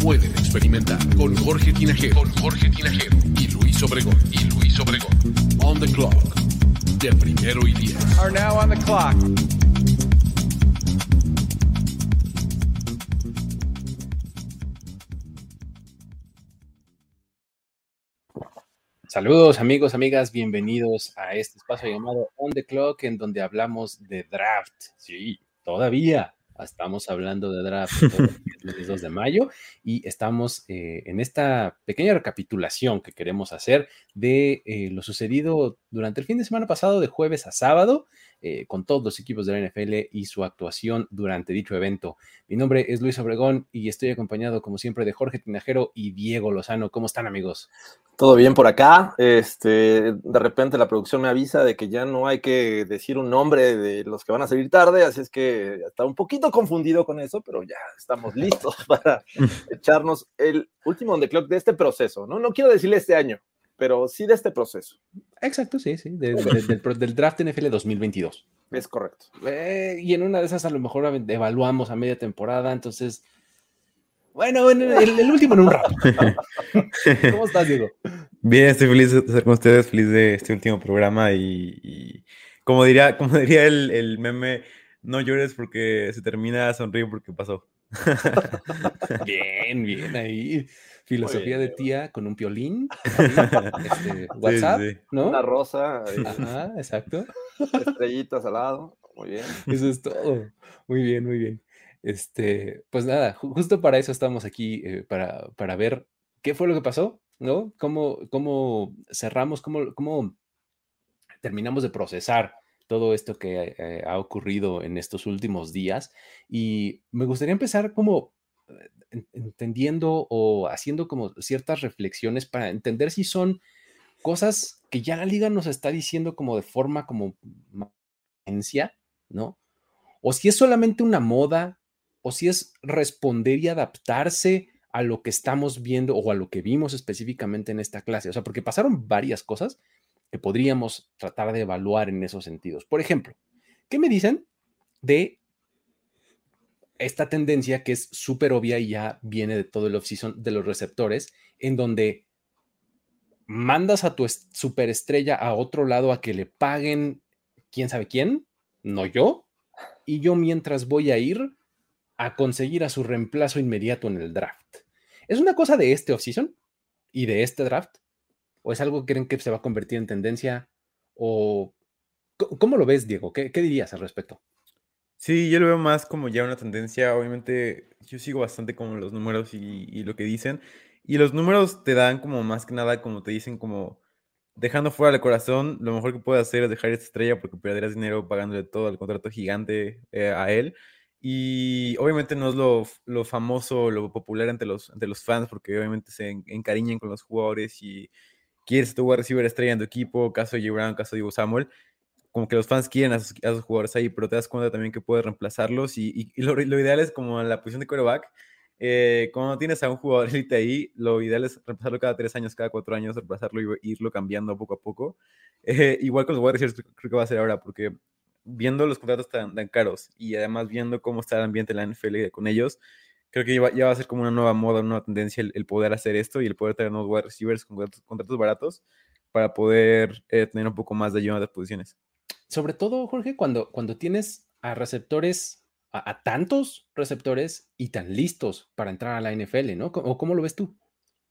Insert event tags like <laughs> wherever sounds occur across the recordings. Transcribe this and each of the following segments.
pueden experimentar. Con Jorge Tinajero, con Jorge Tinajero y Luis Obregón, y Luis Obregón. On the clock, de primero y diez. Are now on the clock. Saludos amigos, amigas, bienvenidos a este espacio llamado On the Clock en donde hablamos de draft. Sí, todavía estamos hablando de draft el 2 de mayo y estamos eh, en esta pequeña recapitulación que queremos hacer de eh, lo sucedido durante el fin de semana pasado de jueves a sábado eh, con todos los equipos de la NFL y su actuación durante dicho evento. Mi nombre es Luis Obregón y estoy acompañado como siempre de Jorge Tinajero y Diego Lozano. ¿Cómo están amigos? Todo bien por acá. Este, de repente la producción me avisa de que ya no hay que decir un nombre de los que van a salir tarde, así es que está un poquito confundido con eso, pero ya estamos listos <laughs> para <laughs> echarnos el último on the clock de este proceso, ¿no? No quiero decirle este año, pero sí de este proceso. Exacto, sí, sí, de- de- del, del draft NFL 2022. Es correcto. Eh, y en una de esas a lo mejor evaluamos a media temporada, entonces... Bueno, bueno, el, el último en un rato. <laughs> ¿Cómo estás, Diego? Bien, estoy feliz de estar con ustedes, feliz de este último programa y, y como diría, como diría el, el meme, no llores porque se termina, sonríe porque pasó. <laughs> Bien, bien ahí. Filosofía de tía con un piolín. <laughs> este, WhatsApp, sí. ¿no? Una rosa, Ajá, exacto. estrellitas al lado. Muy bien. Eso es todo. Muy bien, muy bien. Este, pues nada, ju- justo para eso estamos aquí, eh, para, para ver qué fue lo que pasó, ¿no? Cómo, cómo cerramos, cómo, cómo terminamos de procesar todo esto que eh, ha ocurrido en estos últimos días. Y me gustaría empezar como entendiendo o haciendo como ciertas reflexiones para entender si son cosas que ya la liga nos está diciendo como de forma como ¿no? O si es solamente una moda, o si es responder y adaptarse a lo que estamos viendo o a lo que vimos específicamente en esta clase. O sea, porque pasaron varias cosas que podríamos tratar de evaluar en esos sentidos. Por ejemplo, ¿qué me dicen de esta tendencia que es súper obvia y ya viene de todo el off-season de los receptores, en donde mandas a tu es- superestrella a otro lado a que le paguen quién sabe quién, no yo, y yo mientras voy a ir a conseguir a su reemplazo inmediato en el draft. ¿Es una cosa de este offseason y de este draft? ¿O es algo que creen que se va a convertir en tendencia? ¿O cómo lo ves, Diego? ¿Qué, qué dirías al respecto? Sí, yo lo veo más como ya una tendencia, obviamente yo sigo bastante como los números y, lo que dicen, y los números te dan como más que nada, como te dicen, como dejando fuera el corazón, lo mejor que puedes hacer es dejar esta estrella porque perderás dinero pagándole todo el contrato gigante eh, a él. Y obviamente no es lo, lo famoso, lo popular entre los, entre los fans, porque obviamente se en- encariñan con los jugadores y quieres tu receiver estrella en tu equipo, caso de J. Brown, caso de Divo Samuel, como que los fans quieren a sus, a sus jugadores ahí, pero te das cuenta también que puedes reemplazarlos y, y- y lo, lo ideal es como en la posición de quarterback, eh, cuando tienes a un jugador <laughs> élite ahí, lo ideal es reemplazarlo cada tres años, cada cuatro años, reemplazarlo y irlo cambiando poco a poco. <laughs> Eh, igual con los receivers creo- que va a ser ahora, porque viendo los contratos tan, tan caros y además viendo cómo está el ambiente en la NFL con ellos, creo que ya va, a ser como una nueva moda, una nueva tendencia el, el poder hacer esto y el poder tener nuevos wide receivers con contratos, contratos baratos para poder eh, tener un poco más de ayuda en las posiciones. Sobre todo, Jorge, cuando, cuando tienes a receptores, a, tantos receptores y tan listos para entrar a la NFL, ¿no? ¿O cómo lo ves tú?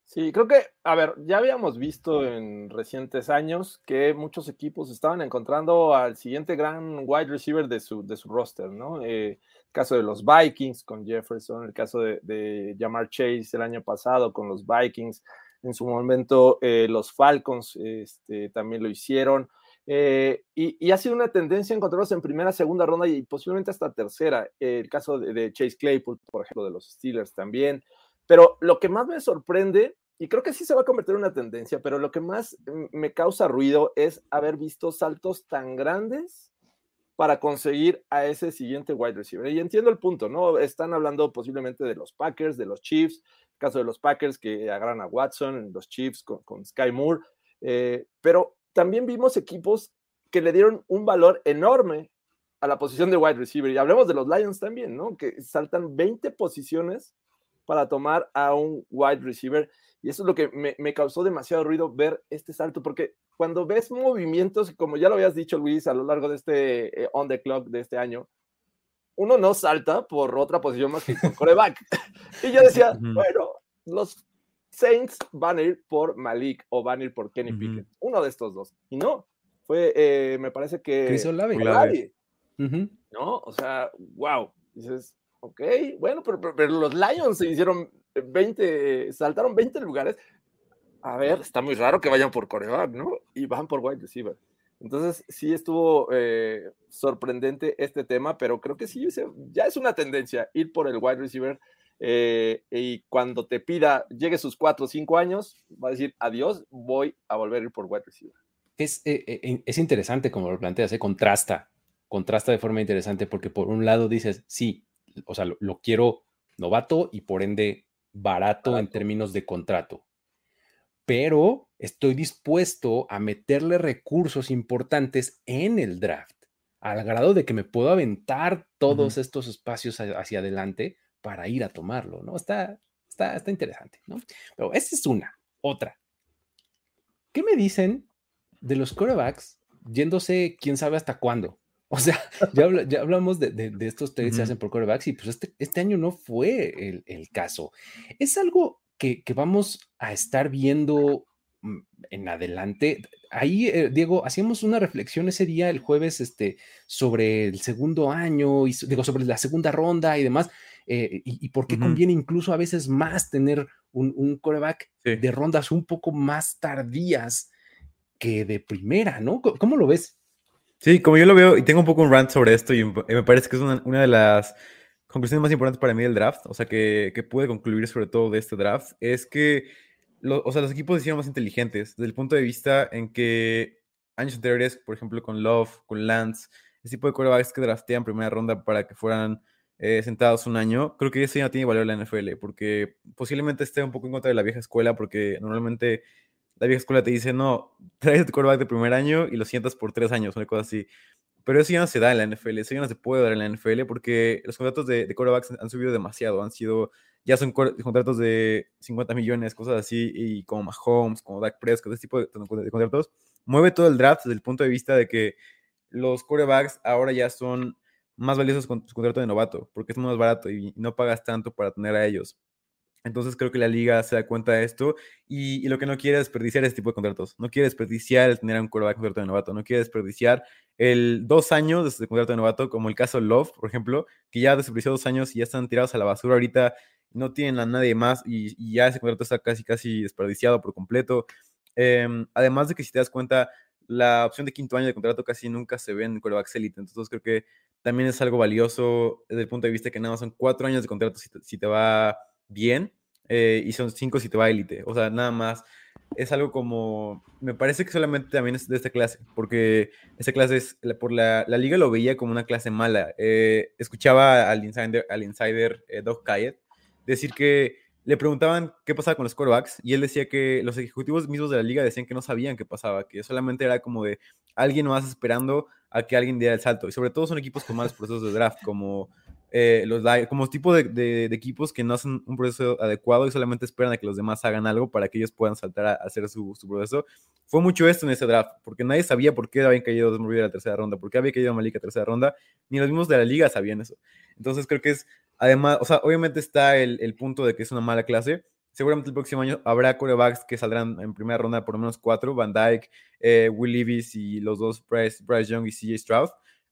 Sí, creo que, a ver, ya habíamos visto en recientes años que muchos equipos estaban encontrando al siguiente gran wide receiver de su, de su roster, ¿no? Eh, el caso de los Vikings con Jefferson, el caso de, de Jamar Chase el año pasado con los Vikings, en su momento eh, los Falcons este, también lo hicieron. Eh, y, ha sido una tendencia encontrarlos en primera, segunda ronda y posiblemente hasta tercera. Eh, el caso de, Chase Claypool, por ejemplo, de los Steelers también. Pero lo que más me sorprende, y creo que sí se va a convertir en una tendencia, pero lo que más me causa ruido es haber visto saltos tan grandes para conseguir a ese siguiente wide receiver. Y entiendo el punto, ¿no? Están hablando posiblemente de los Packers, de los Chiefs, caso de los Packers que agarran a Watson, los Chiefs con, Sky Moore, eh, pero también vimos equipos que le dieron un valor enorme a la posición de wide receiver. Y hablemos de los Lions también, ¿no? Que saltan 20 posiciones para tomar a un wide receiver. Y eso es lo que me, causó demasiado ruido ver este salto, porque cuando ves movimientos, como ya lo habías dicho Luis a lo largo de este eh, on the clock de este año, uno no salta por otra posición más que por coreback. <laughs> y yo decía, bueno, los Saints van a ir por Malik o van a ir por Kenny Pickett, uno de estos dos. Y no, fue, eh, me parece que... Chris Olave. ¿No? O sea, wow. Dices, ok, bueno, pero, pero, los Lions se hicieron 20, saltaron 20 lugares. A ver, está muy raro que vayan por coreback, ¿no? Y van por wide receiver. Entonces, sí estuvo eh, sorprendente este tema, pero creo que sí, ya es una tendencia ir por el wide receiver. Eh, y cuando te pida, llegue sus cuatro o cinco años, va a decir adiós, voy a volver a ir por wide receiver. Es, eh, es interesante como lo planteas, contrasta, contrasta de forma interesante porque por un lado dices, sí, o sea, lo, quiero novato y por ende barato en términos de contrato pero estoy dispuesto a meterle recursos importantes en el draft, al grado de que me puedo aventar todos estos espacios hacia adelante para ir a tomarlo, ¿no? Está, está, está interesante, ¿no? Pero esa es una. Otra. ¿Qué me dicen de los quarterbacks yéndose quién sabe hasta cuándo? <laughs> O sea, ya, ya hablamos de, de, estos trades que se hacen por quarterbacks y pues este, este año no fue el, el caso. Es algo que, vamos a estar viendo mm, en adelante. Ahí, eh, Diego, hacíamos una reflexión ese día, el jueves, este, sobre el segundo año, y digo, sobre la segunda ronda y demás, eh, y, por qué conviene incluso a veces más tener un, un coreback de rondas un poco más tardías que de primera, ¿no? ¿Cómo lo ves? Sí, como yo lo veo, y tengo un poco un rant sobre esto, y me parece que es una, una de las conclusiones más importantes para mí del draft, o sea, que, que pude concluir sobre todo de este draft, es que o sea, los equipos se hicieron más inteligentes desde el punto de vista en que años anteriores, por ejemplo, con Love, con Lance, ese tipo de quarterbacks que draftean primera ronda para que fueran eh, sentados un año, creo que eso ya tiene valor en la NFL, porque posiblemente esté un poco en contra de la vieja escuela, porque normalmente la vieja escuela te dice, no, traes tu quarterback de primer año y lo sientas por tres años, una cosa así. Pero eso ya no se da en la NFL, eso ya no se puede dar en la NFL porque los contratos de, de quarterbacks han subido demasiado, han sido, ya son contratos de 50 millones, cosas así, y como Mahomes, como Dak Prescott, ese tipo de, contratos, mueve todo el draft desde el punto de vista de que los quarterbacks ahora ya son más valiosos con su contrato de novato, porque es más barato y no pagas tanto para tener a ellos. Entonces creo que la liga se da cuenta de esto y, lo que no quiere es desperdiciar este tipo de contratos. No quiere desperdiciar el tener a un quarterback contrato de novato. No quiere desperdiciar el dos años de contrato de novato, como el caso Love, por ejemplo, que ya desperdició dos años y ya están tirados a la basura ahorita. No tienen a nadie más y, ya ese contrato está casi, casi desperdiciado por completo. Em, además de que si te das cuenta, la opción de quinto año de contrato casi nunca se ve en quarterbacks elite. Entonces creo que también es algo valioso desde el punto de vista que nada más son cuatro años de contrato si te va bien eh, y son cinco si te va élite. O sea, nada más. Es algo como. Me parece que solamente también es de esta clase, porque esta clase es. Por la, la liga lo veía como una clase mala. Eh, escuchaba al insider, al insider eh, Doug Kayet decir que le preguntaban qué pasaba con los quarterbacks y él decía que los ejecutivos mismos de la liga decían que no sabían qué pasaba, que solamente era como de alguien más esperando a que alguien diera el salto. Y sobre todo son equipos con malos procesos de draft, como eh, los como tipo de, equipos que no hacen un proceso adecuado y solamente esperan a que los demás hagan algo para que ellos puedan saltar a, hacer su, proceso. Fue mucho esto en ese draft, porque nadie sabía por qué habían caído Desmond a la tercera ronda, por qué había caído Malika a la tercera ronda, ni los mismos de la liga sabían eso. Entonces creo que es, además, o sea, obviamente está el, punto de que es una mala clase, seguramente el próximo año habrá corebacks que saldrán en primera ronda por lo menos cuatro, Van Dyke, eh, Will Levis y los dos Bryce, Bryce Young y CJ Stroud.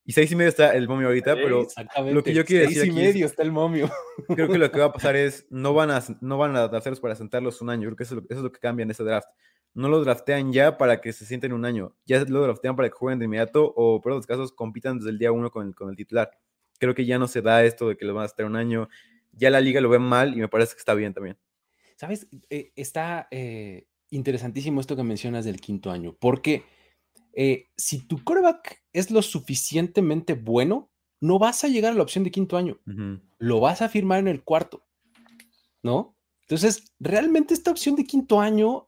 Y seis y medio está el momio ahorita, pero lo que yo quiero decir seis y medio está el momio. <laughs> Creo que lo que va a pasar <laughs> es, no van a, no van a hacerlos para sentarlos un año. Creo que eso, es lo que cambia en este draft. No los draftean ya para que se sienten un año. Ya lo draftean para que jueguen de inmediato o, por otros casos, compitan desde el día uno con el, con el titular. Creo que ya no se da esto de que los van a estar un año. Ya la liga lo ve mal y me parece que está bien también. ¿Sabes? Eh, está eh, interesantísimo esto que mencionas del quinto año, porque eh, si tu coreback es lo suficientemente bueno, no vas a llegar a la opción de quinto año, lo vas a firmar en el cuarto, ¿no? Entonces, realmente esta opción de quinto año,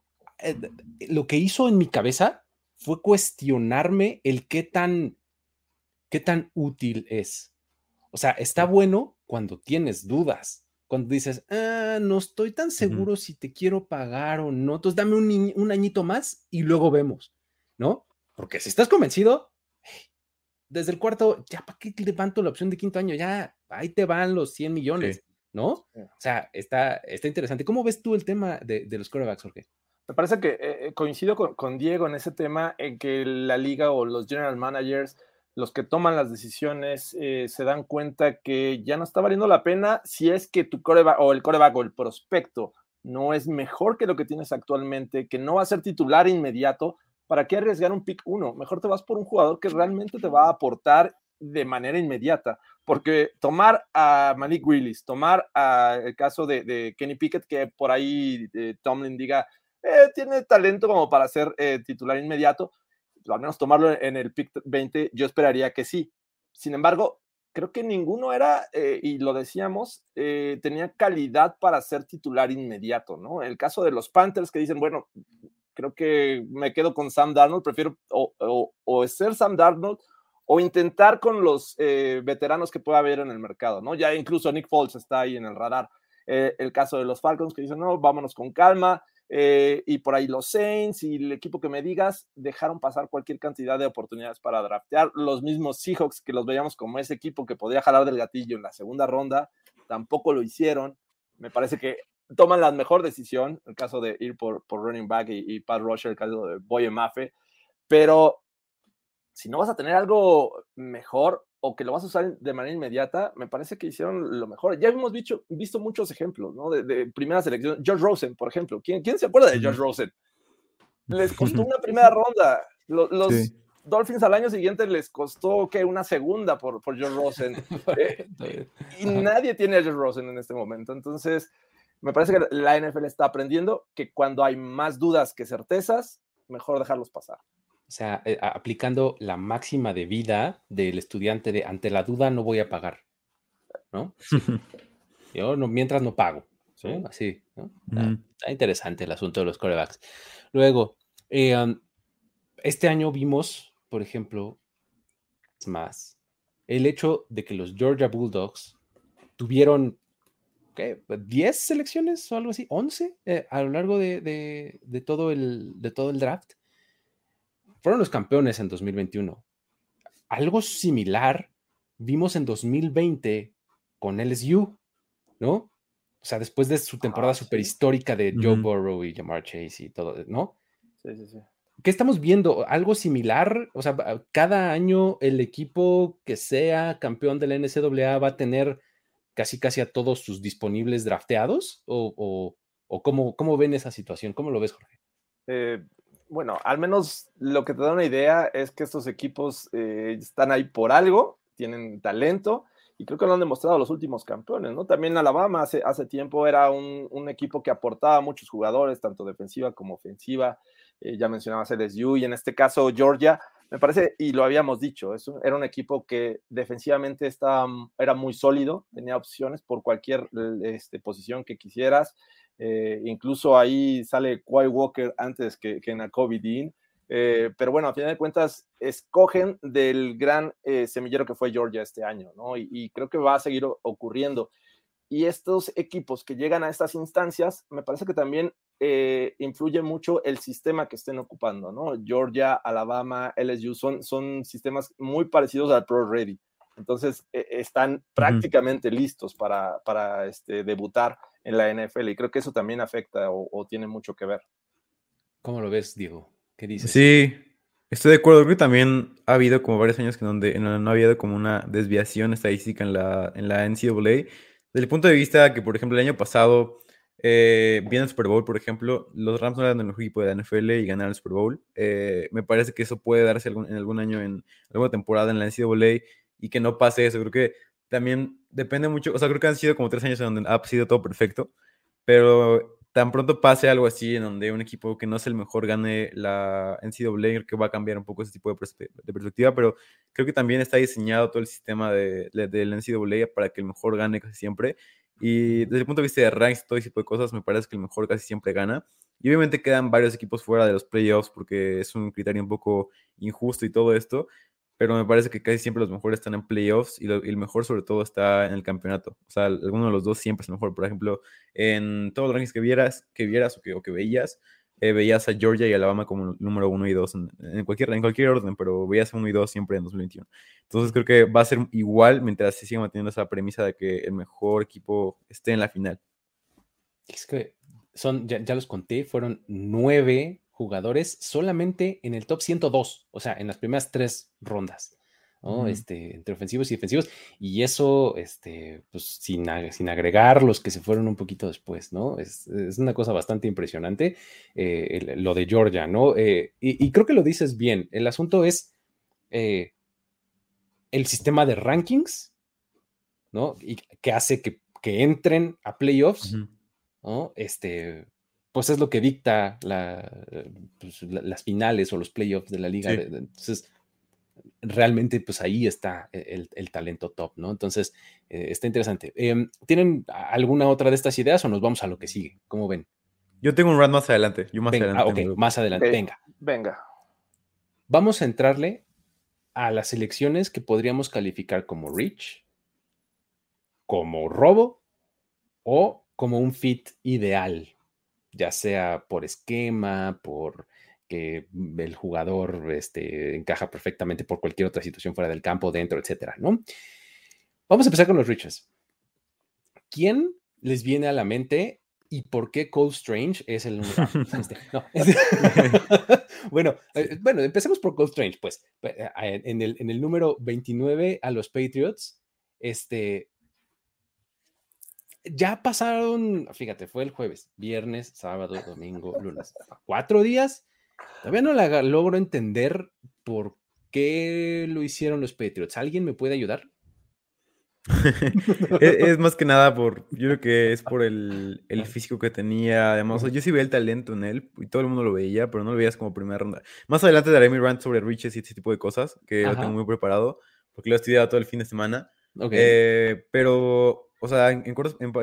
lo que hizo en mi cabeza fue cuestionarme el qué tan, qué tan útil es. O sea, está bueno cuando tienes dudas, cuando dices, ah, no estoy tan seguro si te quiero pagar o no, entonces dame un, un, añito más y luego vemos, ¿no? Porque si estás convencido, desde el cuarto, ya para qué levanto la opción de quinto año, ya ahí te van los 100 millones, ¿no? O sea, está, está interesante. ¿Cómo ves tú el tema de, de los corebacks, Jorge? Me parece que eh, eh, coincido con, con, Diego en ese tema, en que la liga o los general managers los que toman las decisiones eh, se dan cuenta que ya no está valiendo la pena si es que tu coreback o el coreback o el prospecto no es mejor que lo que tienes actualmente, que no va a ser titular inmediato, ¿para qué arriesgar un pick uno? Mejor te vas por un jugador que realmente te va a aportar de manera inmediata, porque tomar a Malik Willis, tomar a el caso de, Kenny Pickett, que por ahí eh, Tomlin diga, eh, tiene talento como para ser titular inmediato, al menos tomarlo en el pick 20, yo esperaría que sí. Sin embargo, creo que ninguno era, eh, y lo decíamos, eh, tenía calidad para ser titular inmediato, ¿no? El caso de los Panthers que dicen, bueno, creo que me quedo con Sam Darnold, prefiero o, ser Sam Darnold o intentar con los eh, veteranos que pueda haber en el mercado, ¿no? Ya incluso Nick Foles está ahí en el radar. el caso de los Falcons que dicen, no, vámonos con calma, eh, y por ahí los Saints y el equipo que me digas dejaron pasar cualquier cantidad de oportunidades para draftear. Los mismos Seahawks que los veíamos como ese equipo que podía jalar del gatillo en la segunda ronda, tampoco lo hicieron. Me parece que toman la mejor decisión, el caso de ir por, por running back y, y Pat Rusher, el caso de Boye Mafe, pero si no vas a tener algo mejor, o que lo vas a usar de manera inmediata, me parece que hicieron lo mejor. Ya hemos visto, visto muchos ejemplos, ¿no? De, de primera selección. George Rosen, por ejemplo. ¿Quién, ¿Quién, se acuerda de George Rosen? Les costó <laughs> una primera ronda. Los, Dolphins al año siguiente les costó, ¿qué? Una segunda por, por George Rosen. <laughs> Eh, y nadie tiene a George Rosen en este momento. Entonces, me parece que la NFL está aprendiendo que cuando hay más dudas que certezas, mejor dejarlos pasar. O sea, eh, aplicando la máxima de vida del estudiante de ante la duda no voy a pagar, ¿no? <laughs> Yo no, mientras no pago, Así, ¿no? Está, interesante el asunto de los corebacks. Luego, eh, este año vimos, por ejemplo, más, el hecho de que los Georgia Bulldogs tuvieron ¿qué? 10 selecciones o algo así, 11 eh, a lo largo de, todo el, de todo el draft fueron los campeones en 2021. Algo similar vimos en 2020 con LSU, ¿no? O sea, después de su temporada super histórica de Joe Burrow y Jamar Chase y todo, ¿no? Sí, sí, sí. ¿Qué estamos viendo? ¿Algo similar? O sea, cada año el equipo que sea campeón de la NCAA va a tener casi casi a todos sus disponibles drafteados? ¿O, o, cómo, cómo, ven esa situación? ¿Cómo lo ves, Jorge? Eh, bueno, al menos lo que te da una idea es que estos equipos eh, están ahí por algo, tienen talento y creo que lo han demostrado los últimos campeones, ¿no? También Alabama hace, hace tiempo era un, equipo que aportaba muchos jugadores, tanto defensiva como ofensiva. Eh, ya mencionabas LSU y en este caso Georgia, me parece, y lo habíamos dicho, era un equipo que defensivamente estaba, era muy sólido, tenía opciones por cualquier este, posición que quisieras. Eh, incluso ahí sale Quay Walker antes que, que Nakobe Dean. Eh, pero bueno, a final de cuentas, escogen del gran eh, semillero que fue Georgia este año, ¿no? Y, creo que va a seguir ocurriendo. Y estos equipos que llegan a estas instancias, me parece que también influye mucho el sistema que estén ocupando, ¿no? Georgia, Alabama, LSU son, son sistemas muy parecidos al Pro Ready. Entonces, están prácticamente listos para, para este, debutar en la NFL y creo que eso también afecta o, tiene mucho que ver. ¿Cómo lo ves, Diego? ¿Qué dices? Sí, estoy de acuerdo. Creo que también ha habido como varios años que donde no ha habido como una desviación estadística en la, en la NCAA. Desde el punto de vista que, por ejemplo, el año pasado, eh, viene el Super Bowl, por ejemplo, los Rams no eran el mejor equipo de la NFL y ganaron el Super Bowl. Eh, me parece que eso puede darse en algún año, en alguna temporada en la NCAA y que no pase eso. Creo que también depende mucho, o sea, creo que han sido como tres años en donde ha sido todo perfecto, pero tan pronto pase algo así en donde un equipo que no es el mejor gane la NCAA, creo que va a cambiar un poco ese tipo de, perspectiva, pero creo que también está diseñado todo el sistema de, de, del NCAA para que el mejor gane casi siempre. Y desde el punto de vista de ranks, todo ese tipo de cosas, me parece que el mejor casi siempre gana. Y obviamente quedan varios equipos fuera de los playoffs porque es un criterio un poco injusto y todo esto, pero me parece que casi siempre los mejores están en playoffs y, el mejor sobre todo está en el campeonato. O sea, alguno de los dos siempre es mejor. Por ejemplo, en todos los rankings que vieras, que vieras o que, o que veías, eh, veías a Georgia y Alabama como número uno y dos en, cualquier, en cualquier orden, pero veías a uno y dos siempre en 2021. Entonces creo que va a ser igual mientras se siga manteniendo esa premisa de que el mejor equipo esté en la final. Es que son, ya los conté, fueron nueve jugadores solamente en el top 102, o sea, en las primeras tres rondas. este, entre ofensivos y defensivos, y eso, este, pues sin, sin, agregar los que se fueron un poquito después, ¿no? Es, una cosa bastante impresionante eh, lo de Georgia, ¿no? Eh, y, creo que lo dices bien, el asunto es eh, el sistema de rankings, ¿no? Y que hace que, entren a playoffs, ¿no? Este, pues es lo que dicta pues, las finales o los playoffs de la liga. Entonces, realmente, pues ahí está e, el, talento top, ¿no? Entonces, eh, está interesante. Em, ¿Tienen alguna otra de estas ideas o nos vamos a lo que sigue? ¿Cómo ven? Yo tengo un run más adelante. Yo más adelante. Ah, ok, más adelante. venga. Venga. Vamos a entrarle a las elecciones que podríamos calificar como rich, como robo o como un fit ideal ya sea por esquema, por que el jugador este, encaja perfectamente por cualquier otra situación fuera del campo, dentro, etcétera, ¿no? Vamos a empezar con los Riches. ¿Quién les viene a la mente y por qué Cole Strange es el número? <laughs> Este, <laughs> bueno, eh, bueno, empecemos por Cole Strange, pues. Eh, en el, en el número 29 a los Patriots, este, ya pasaron, fíjate, fue el jueves, viernes, sábado, domingo, lunes, <laughs> cuatro días. Todavía no la logro entender por qué lo hicieron los Patriots. ¿Alguien me puede ayudar? <laughs> es, más que nada por, yo creo que es por el, físico que tenía. Además, yo sí veía el talento en él y todo el mundo lo veía, pero no lo veías como primera ronda. Más adelante daré mi rant sobre Riches y ese tipo de cosas, que lo tengo muy preparado, porque lo he estudiado todo el fin de semana. Eh, pero o sea, en,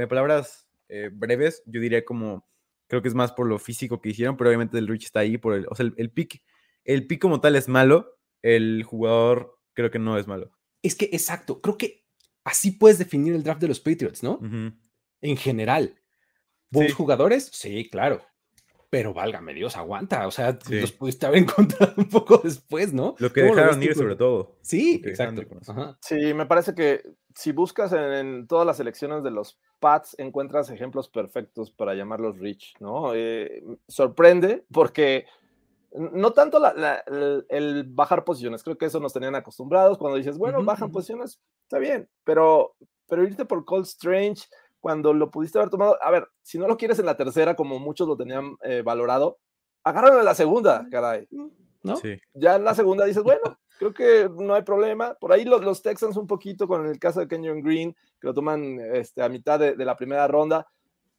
palabras eh, breves, yo diría como, creo que es más por lo físico que hicieron, pero obviamente el Rich está ahí por el, o sea, el, pick, el pick como tal es malo, el jugador creo que no es malo. Es que, exacto, creo que así puedes definir el draft de los Patriots, ¿no? En general. ¿Buenos jugadores? Sí, claro pero válgame Dios, aguanta. O sea, los pudiste haber <laughs> encontrado un poco después, ¿no? Lo que dejaron ir, sobre todo. Sí, exacto. Sí, me parece que si buscas en, todas las selecciones de los Pats, encuentras ejemplos perfectos para llamarlos rich, ¿no? Eh, sorprende porque no tanto el, bajar posiciones, creo que eso nos tenían acostumbrados. Cuando dices, bueno, bajan posiciones, está bien, pero, pero irte por Cold Strange cuando lo pudiste haber tomado. A ver, si no lo quieres en la tercera, como muchos lo tenían eh, valorado, agárralo en la segunda, caray. ¿No? Ya en la segunda dices, bueno, creo que no hay problema. Por ahí los, los, Texans un poquito con el caso de Kenyon Green, que lo toman este, a mitad de, la primera ronda.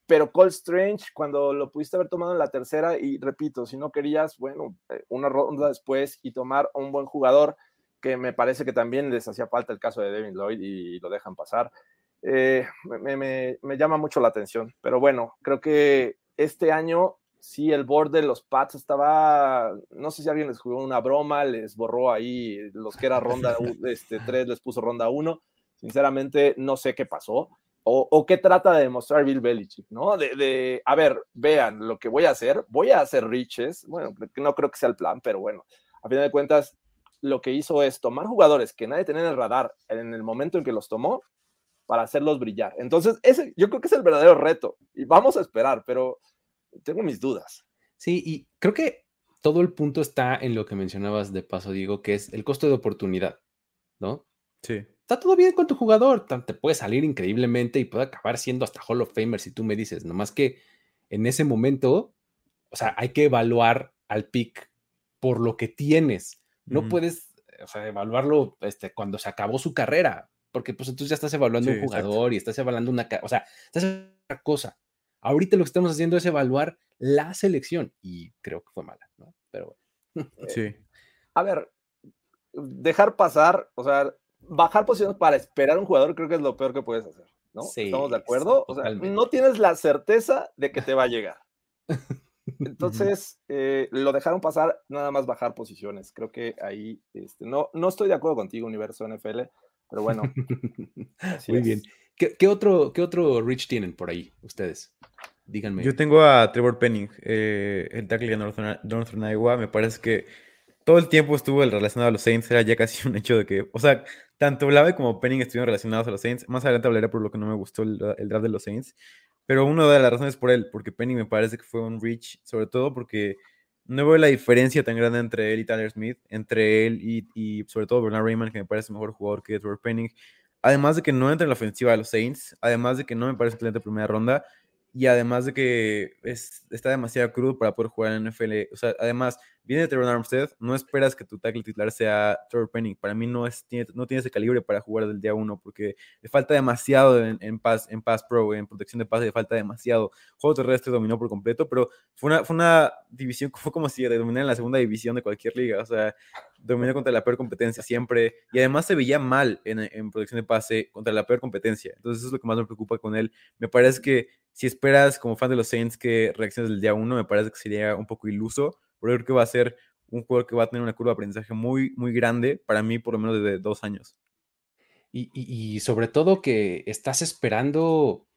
Pero Cole Strange, cuando lo pudiste haber tomado en la tercera, y repito, si no querías, bueno, eh, una ronda después y tomar un buen jugador, que me parece que también les hacía falta el caso de Devin Lloyd y lo dejan pasar. Eh, me, llama mucho la atención. Pero bueno, creo que este año sí el board de los Pats estaba, no sé si alguien les jugó una broma, les borró ahí los que era ronda <laughs> este, 3, les puso ronda 1. Sinceramente, no sé qué pasó. O, qué trata de demostrar Bill Belichick, ¿no? De, a ver, vean lo que voy a hacer, voy a hacer riches, bueno, no creo que sea el plan, pero bueno, a final de cuentas, lo que hizo es tomar jugadores que nadie tenía en el radar en el momento en que los tomó para hacerlos brillar. Entonces, ese yo creo que es el verdadero reto y vamos a esperar, pero tengo mis dudas. Sí, y creo que todo el punto está en lo que mencionabas de paso, Diego, que es el costo de oportunidad, ¿no? Sí. Está todo bien con tu jugador, te puede salir increíblemente y puede acabar siendo hasta Hall of Famer si tú me dices, nomás que en ese momento, o sea, hay que evaluar al pick por lo que tienes. No puedes, o sea, evaluarlo este, cuando se acabó su carrera porque pues entonces ya estás evaluando un jugador y estás evaluando una, o sea, estás haciendo una cosa. Ahorita lo que estamos haciendo es evaluar la selección y creo que fue mala, ¿no? Pero bueno. <laughs> Sí. A ver, dejar pasar, o sea, bajar posiciones para esperar a un jugador creo que es lo peor que puedes hacer, ¿no? Sí, ¿Estamos de acuerdo? O sea, no tienes la certeza de que te va a llegar. <laughs> Entonces, eh, lo dejaron pasar, nada más bajar posiciones. Creo que ahí, este, no, no estoy de acuerdo contigo, Universo NFL, pero bueno, <laughs> así Muy es. bien. ¿Qué, qué otro, ¿Qué otro Rich tienen por ahí ustedes? Díganme. Yo tengo a Trevor Penning, eh, el tackle de Northern, Northern Iowa. Me parece que todo el tiempo estuvo el relacionado a los Saints. Era ya casi <laughs> un hecho de que, o sea, tanto Blave como Penning estuvieron relacionados a los Saints. Más adelante hablaré por lo que no me gustó el, el draft de los Saints. Pero una de las razones por él, porque Penning me parece que fue un reach, sobre todo porque no veo la diferencia tan grande entre él y Tyler Smith, entre él y, y sobre todo Bernard Raymond, que me parece mejor jugador que Trevor Penning. Además de que no entra en la ofensiva de los Saints, además de que no me parece excelente primera ronda, y además de que es, está demasiado crudo para poder jugar en NFL. O sea, además, viene Trevor Armstead, no esperas que tu tackle titular sea Trevor Penning. Para mí no, es, tiene, no tiene ese calibre para jugar del día uno, porque le falta demasiado en, en, en pass pro, en protección de pase, le falta demasiado. Juego terrestre dominó por completo, pero fue una, fue una división, <laughs> fue como si dominara en la segunda división de cualquier liga. O sea, dominó contra la peor competencia siempre, y además se veía mal en, en protección de pase contra la peor competencia. Entonces, eso es lo que más me preocupa con él. Me parece que si esperas como fan de los Saints que reacciones del día uno, me parece que sería un poco iluso, pero creo que va a ser un jugador que va a tener una curva de aprendizaje muy, muy grande, para mí por lo menos desde dos años. Y, y, y sobre todo que estás esperando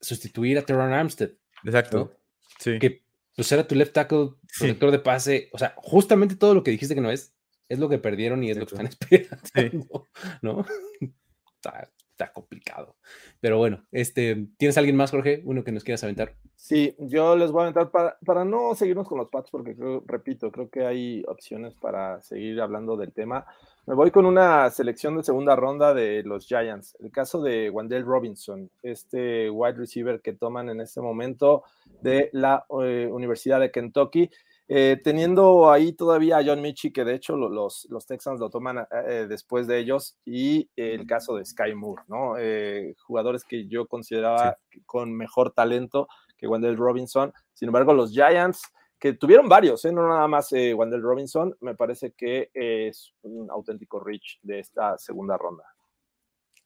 sustituir a Teron Armstead. Exacto. ¿no? Sí. Que pues era tu left tackle, protector sí. de pase. O sea, justamente todo lo que dijiste que no es, es lo que perdieron y es Exacto. lo que están <laughs> esperando. Sí. ¿No? <laughs> Está, está, complicado. Pero bueno, este, ¿tienes alguien más, Jorge? Uno que nos quieras aventar. Sí, yo les voy a aventar para, para no seguirnos con los Pats, porque creo, repito, creo que hay opciones para seguir hablando del tema. Me voy con una selección de segunda ronda de los Giants. El caso de Wandell Robinson, este wide receiver que toman en este momento de la eh, Universidad de Kentucky. Eh, teniendo ahí todavía a John Michi, que de hecho los, los Texans lo toman eh, después de ellos, y el caso de Sky Moore, ¿no? Eh, jugadores que yo consideraba sí. con mejor talento que Wendell Robinson. Sin embargo, los Giants, que tuvieron varios, no nada más Wendell Robinson, me parece que es un auténtico reach de esta segunda ronda.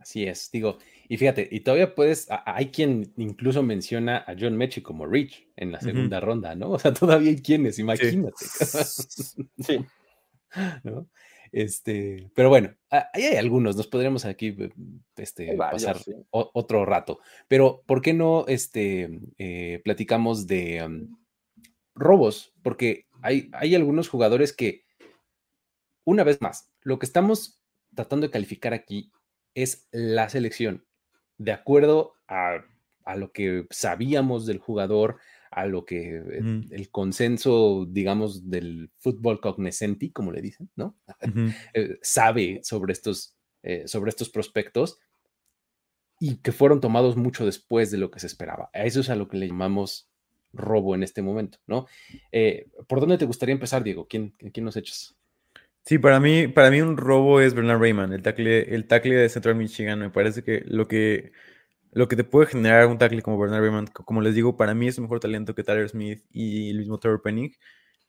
Así es, digo, y fíjate, y todavía puedes, hay quien incluso menciona a John Mechie como Rich en la segunda uh -huh. ronda, ¿no? O sea, <laughs> todavía hay quienes, imagínate. <laughs> Sí. sí. <laughs> ¿No? Este, pero bueno, ahí hay algunos, nos podríamos aquí este, varios, pasar sí. otro rato, pero ¿por qué no este, eh, platicamos de um, robos? Porque hay, hay algunos jugadores que, una vez más, lo que estamos tratando de calificar aquí es la selección, de acuerdo a, a, lo que sabíamos del jugador, a lo que mm. el consenso, digamos, del fútbol cognoscenti, como le dicen, ¿no? Mm -hmm. <laughs> eh, sabe sobre estos, eh, sobre estos prospectos y que fueron tomados mucho después de lo que se esperaba. A eso es a lo que le llamamos robo en este momento, ¿no? Eh, ¿Por dónde te gustaría empezar, Diego? ¿Quién, quién nos echas? Sí, para mí, para mí un robo es Bernard Raymond, el tackle, el tackle de Central Michigan. Me parece que lo que lo que te puede generar un tackle como Bernard Raymond, como les digo, para mí es un mejor talento que Tyler Smith y el mismo Trevor Penning.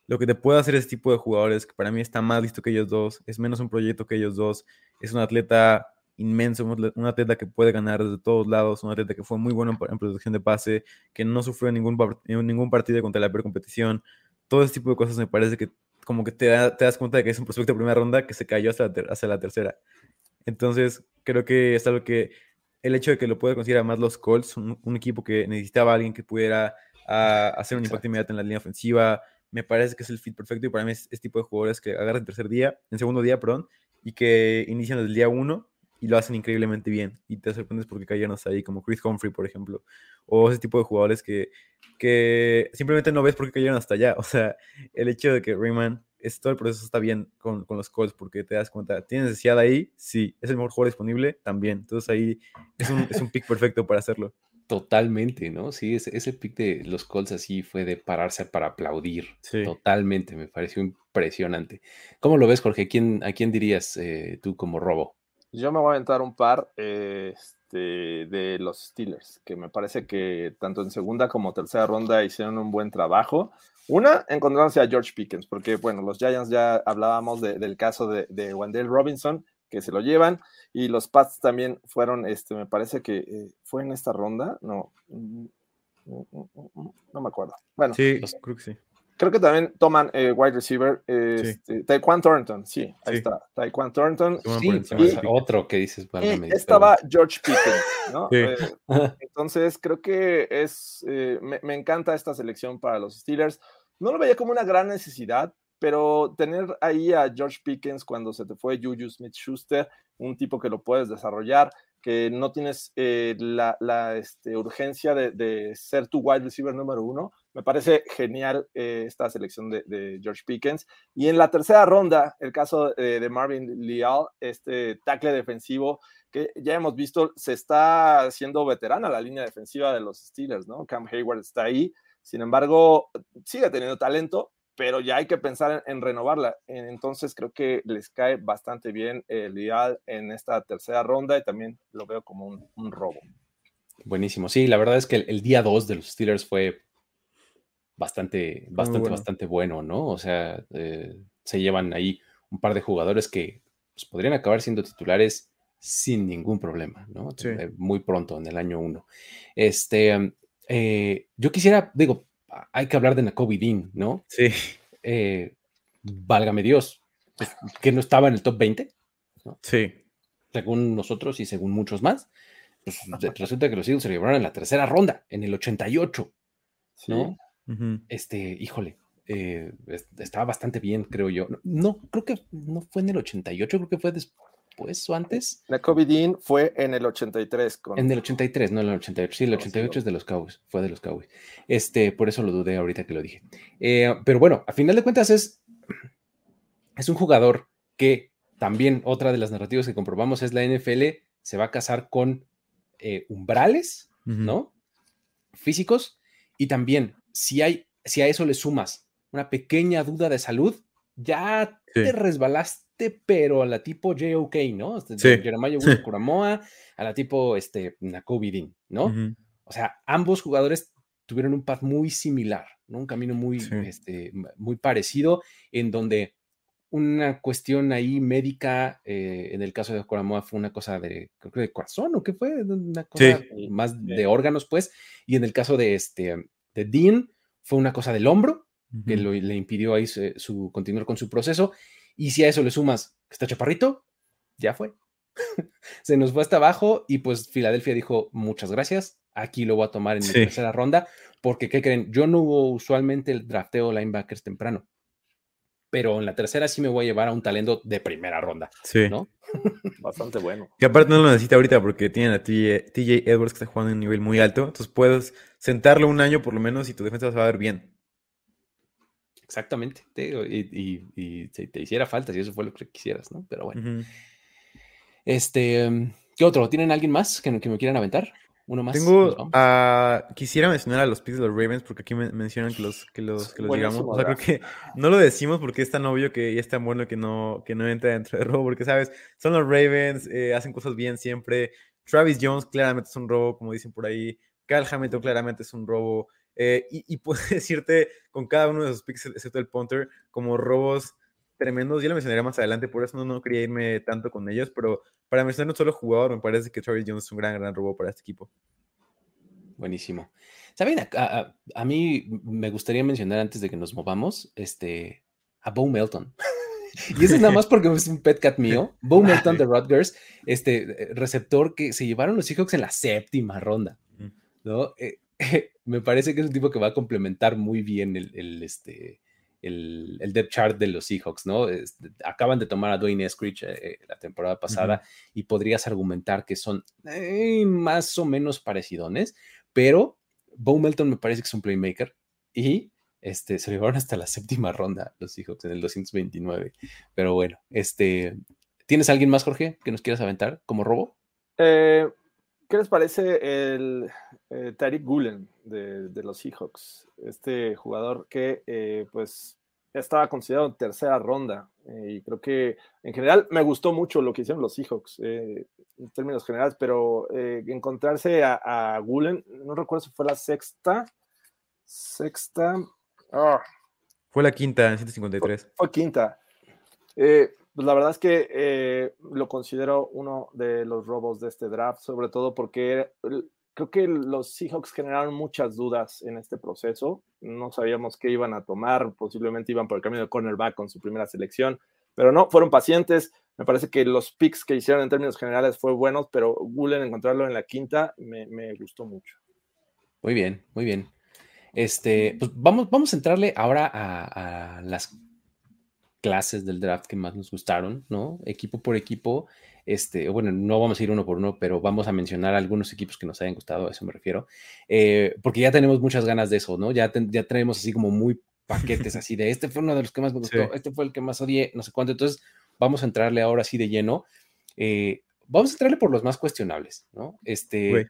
Lo que te puede hacer ese tipo de jugadores, que para mí está más listo que ellos dos, es menos un proyecto que ellos dos, es un atleta inmenso, un atleta que puede ganar desde todos lados, un atleta que fue muy bueno en protección de pase, que no sufrió ningún, ningún partido contra la peor competición. Todo ese tipo de cosas me parece que como que te, da, te das cuenta de que es un prospecto de primera ronda que se cayó hasta la, hasta la tercera. Entonces, creo que es algo que el hecho de que lo pueda considerar más los Colts, un, un equipo que necesitaba a alguien que pudiera a, hacer un impacto inmediato en la línea ofensiva, me parece que es el fit perfecto y para mí es este tipo de jugadores que agarran el tercer día, en segundo día, perdón, y que inician desde el día uno y lo hacen increíblemente bien y te sorprendes porque cayeron hasta ahí, como Chris Humphrey, por ejemplo, o ese tipo de jugadores que, que simplemente no ves por qué cayeron hasta allá. O sea, el hecho de que Rayman es, todo el proceso está bien con, con, los Colts porque te das cuenta, ¿tienes necesidad ahí? Sí. ¿Es el mejor jugador disponible? También. Entonces ahí es un, es un pick perfecto para hacerlo. Totalmente, ¿no? Sí, ese, ese pick de los Colts así fue de pararse para aplaudir. Sí. Totalmente, me pareció impresionante. ¿Cómo lo ves, Jorge? ¿Quién, ¿A quién dirías eh, tú como robo? Yo me voy a aventar un par eh, este, de los Steelers, que me parece que tanto en segunda como tercera ronda hicieron un buen trabajo. Una, encontrándose a George Pickens, porque bueno, los Giants ya hablábamos de- del caso de, de Wendell Robinson, que se lo llevan, y los Pats también fueron, este, me parece que eh, fue en esta ronda, no, mm, mm, mm, no me acuerdo. Bueno, Sí, creo que sí. Creo que también toman eh, wide receiver, eh, Sí. este, Taekwon Thornton, sí, ahí Sí. está, Taekwon Thornton, Sí, y- otro que dices, y válgame Dios, estaba George Pickens, ¿no? <laughs> Sí. Eh, entonces, creo que es, eh, me, me encanta esta selección para los Steelers. No lo veía como una gran necesidad, pero tener ahí a George Pickens cuando se te fue Juju Smith Schuster, un tipo que lo puedes desarrollar, que no tienes eh, la, la, este, urgencia de, de, ser tu wide receiver número uno, me parece genial eh, esta selección de, George Pickens. Y en la tercera ronda, el caso eh, de Marvin Leal, este tackle defensivo que ya hemos visto, se está haciendo veterana la línea defensiva de los Steelers, ¿no? Cam Hayward está ahí, sin embargo, sigue teniendo talento, pero ya hay que pensar en, en renovarla. Entonces creo que les cae bastante bien el ideal en esta tercera ronda y también lo veo como un, un robo. Buenísimo. Sí, la verdad es que el, el día 2 de los Steelers fue bastante, bastante, bueno. bastante bueno, ¿no? O sea, eh, se llevan ahí un par de jugadores que pues, podrían acabar siendo titulares sin ningún problema, ¿no? Sí. Eh, Muy pronto, en el año 1. Este, eh, yo quisiera, digo, hay que hablar de Nakobe Dean, ¿no? Sí. Eh, válgame Dios, pues, que no estaba en el top 20, Sí. según nosotros y según muchos más. Pues resulta que los Eagles se llevaron en la tercera ronda, en el 88, Sí. Este, híjole, eh, es- estaba bastante bien, creo yo. No, creo que no fue en el 88, creo que fue después o antes. Nakobe Dean fue en el 83 con En el 83, no en el 88. Sí, el No, sí, 88 lo- es de los Cowboys, fue de los Cowboys. Este, por eso lo dudé ahorita que lo dije. Eh, pero bueno, a final de cuentas es, es un jugador que también otra de las narrativas que comprobamos es la NFL se va a casar con eh, umbrales. ¿no? Físicos y también si hay, si a eso le sumas una pequeña duda de salud, ya Sí. te resbalaste, pero a la tipo JOK, ¿no? Este, Sí. Jeremiah Sí. Kuramoa, a la tipo este, Nakobe Dean, ¿no? Ujú. O sea, ambos jugadores tuvieron un path muy similar, ¿no? Un camino muy, Sí. este, muy parecido, en donde una cuestión ahí médica, eh, en el caso de Coramoa fue una cosa de, creo que de corazón, ¿o qué fue? Una cosa Sí. más de órganos, pues, y en el caso de, este, de Dean fue una cosa del hombro, que lo- le impidió ahí su, su- continuar con su proceso, y si a eso le sumas que está chaparrito, ya fue. <laughs> Se nos fue hasta abajo y pues Filadelfia dijo, muchas gracias, aquí lo voy a tomar en mi Sí. tercera ronda, porque ¿qué creen? Yo no usualmente el drafteo linebackers temprano, pero en la tercera sí me voy a llevar a un talento de primera ronda, Sí. ¿no? Bastante bueno. Que aparte no lo necesita ahorita porque tienen a TJ, TJ Edwards que está jugando en un nivel muy alto. Entonces puedes sentarlo un año por lo menos y tu defensa se va a ver bien. Exactamente. te digo, y, y- y si te hiciera falta, si eso fue lo que quisieras, ¿no? Pero bueno. Este, ¿qué otro? ¿Tienen alguien más que, que me quieran aventar? Uno más. Tengo a. Quisiera mencionar a los picks de los Ravens porque aquí men- mencionan que los, que los, que los llegamos. O sea, creo que no lo decimos porque es tan obvio que ya es tan bueno que no, que no entra dentro de robo. Porque, ¿sabes? Son los Ravens, eh, hacen cosas bien siempre. Travis Jones claramente es un robo, como dicen por ahí. Kyle Hamilton claramente es un robo. eh, y, y puedo <laughs> decirte con cada uno de esos picks, excepto el punter, como robos tremendos. Yo lo mencionaré más adelante, por eso no, no quería irme tanto con ellos. Pero para mencionar un solo jugador, me parece que Travis Jones es un gran, gran robo para este equipo. Buenísimo. ¿Saben? A, a- a mí me gustaría mencionar antes de que nos movamos, este, a Bo Melton. <laughs> y eso es nada más porque es un pet cat mío. Bo <laughs> Melton de Rutgers, este receptor que se llevaron los Seahawks en la séptima ronda. ¿no? Eh, <laughs> me parece que es un tipo que va a complementar muy bien el, el, este, el, el depth chart de los Seahawks, ¿no? Este, acaban de tomar a Dwayne Eskridge eh, la temporada pasada y podrías argumentar que son eh, más o menos parecidones, pero Bo Melton me parece que es un playmaker y este, se lo llevaron hasta la séptima ronda los Seahawks en el 229. Pero bueno, este, ¿tienes alguien más, Jorge, que nos quieras aventar como robo? Eh, ¿Qué les parece el eh, Tariq Gulen de, de los Seahawks? Este jugador que, eh, pues, estaba considerado en tercera ronda. eh, y creo que en general me gustó mucho lo que hicieron los Seahawks eh, en términos generales, pero encontrarse a, a Gulen, no recuerdo si fue la sexta, sexta, ah, Fue la quinta en 153. fue quinta. Eh, pues la verdad es que eh, lo considero uno de los robos de este draft, sobre todo porque creo que los Seahawks generaron muchas dudas en este proceso. No sabíamos qué iban a tomar, posiblemente iban por el camino de cornerback con su primera selección, pero no, fueron pacientes. Me parece que los picks que hicieron en términos generales fue buenos, pero Gulen encontrarlo en la quinta me, gustó mucho. Muy bien, muy bien. Este, pues vamos, vamos a entrarle ahora a las clases del draft que más nos gustaron, ¿no? Equipo por equipo. Este, bueno, no vamos a ir uno por uno, pero vamos a mencionar algunos equipos que nos hayan gustado, a eso me refiero. Eh, porque ya tenemos muchas ganas de eso, ¿no? Ya, ten- ya tenemos así como muy paquetes así de este fue uno de los que más me gustó, Sí. este fue el que más odié, no sé cuánto. Entonces, vamos a entrarle ahora así de lleno. Eh, vamos a entrarle por los más cuestionables, ¿no? Este.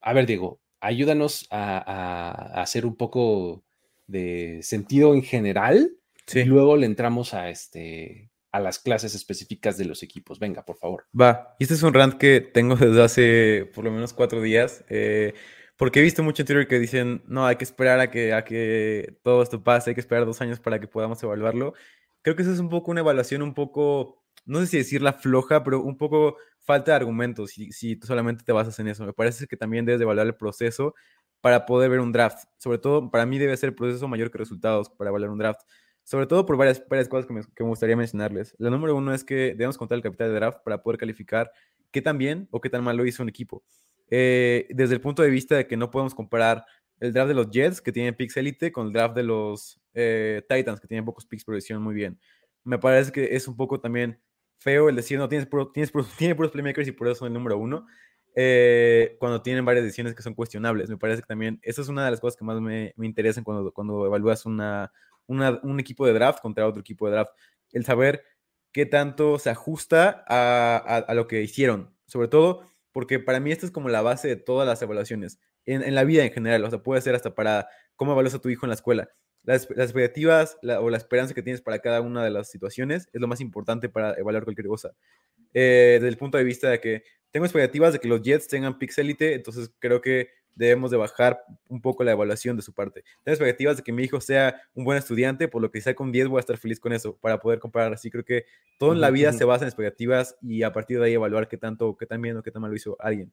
A ver, Diego, ayúdanos a, a- a hacer un poco de sentido en general y Sí. luego le entramos a este a las clases específicas de los equipos. Venga, por favor. Va, y este es un rant que tengo <laughs> desde hace por lo menos cuatro días, eh, porque he visto mucho en Twitter que dicen, no, hay que esperar a que, a que todo esto pase, hay que esperar dos años para que podamos evaluarlo. Creo que eso es un poco una evaluación un poco, no sé si decirla floja, pero un poco falta de argumentos si, si tú solamente te basas en eso. Me parece que también debes de evaluar el proceso para poder ver un draft. Sobre todo, para mí debe ser el proceso mayor que resultados para evaluar un draft. Sobre todo por varias, varias cosas que me, que me gustaría mencionarles. La número uno es que debemos contar el capital de draft para poder calificar qué tan bien o qué tan mal lo hizo un equipo. Eh, desde el punto de vista de que no podemos comparar el draft de los Jets, que tienen picks élite, con el draft de los eh, Titans, que tienen pocos picks, pero hicieron muy bien. Me parece que es un poco también feo el decir, no, tienes, puro, tienes, puros, <laughs> tienes puros playmakers y por eso son el número uno, eh, cuando tienen varias decisiones que son cuestionables. Me parece que también, esa es una de las cosas que más me, me interesan cuando, cuando evalúas una, un equipo de draft contra otro equipo de draft. El saber qué tanto se ajusta a, lo que hicieron. Sobre todo porque para mí esta es como la base de todas las evaluaciones. En, la vida en general, o sea, puede ser hasta para cómo evalúas a tu hijo en la escuela. Las, expectativas o la esperanza que tienes para cada una de las situaciones es lo más importante para evaluar cualquier cosa. Eh, desde el punto de vista de que tengo expectativas de que los Jets tengan picks élite, entonces creo que debemos de bajar un poco la evaluación de su parte. Tengo expectativas de que mi hijo sea un buen estudiante, por lo que sea con 10 voy a estar feliz con eso, para poder comparar. Así creo que todo en la vida se basa en expectativas y a partir de ahí evaluar qué tanto, qué tan bien o qué tan mal lo hizo alguien.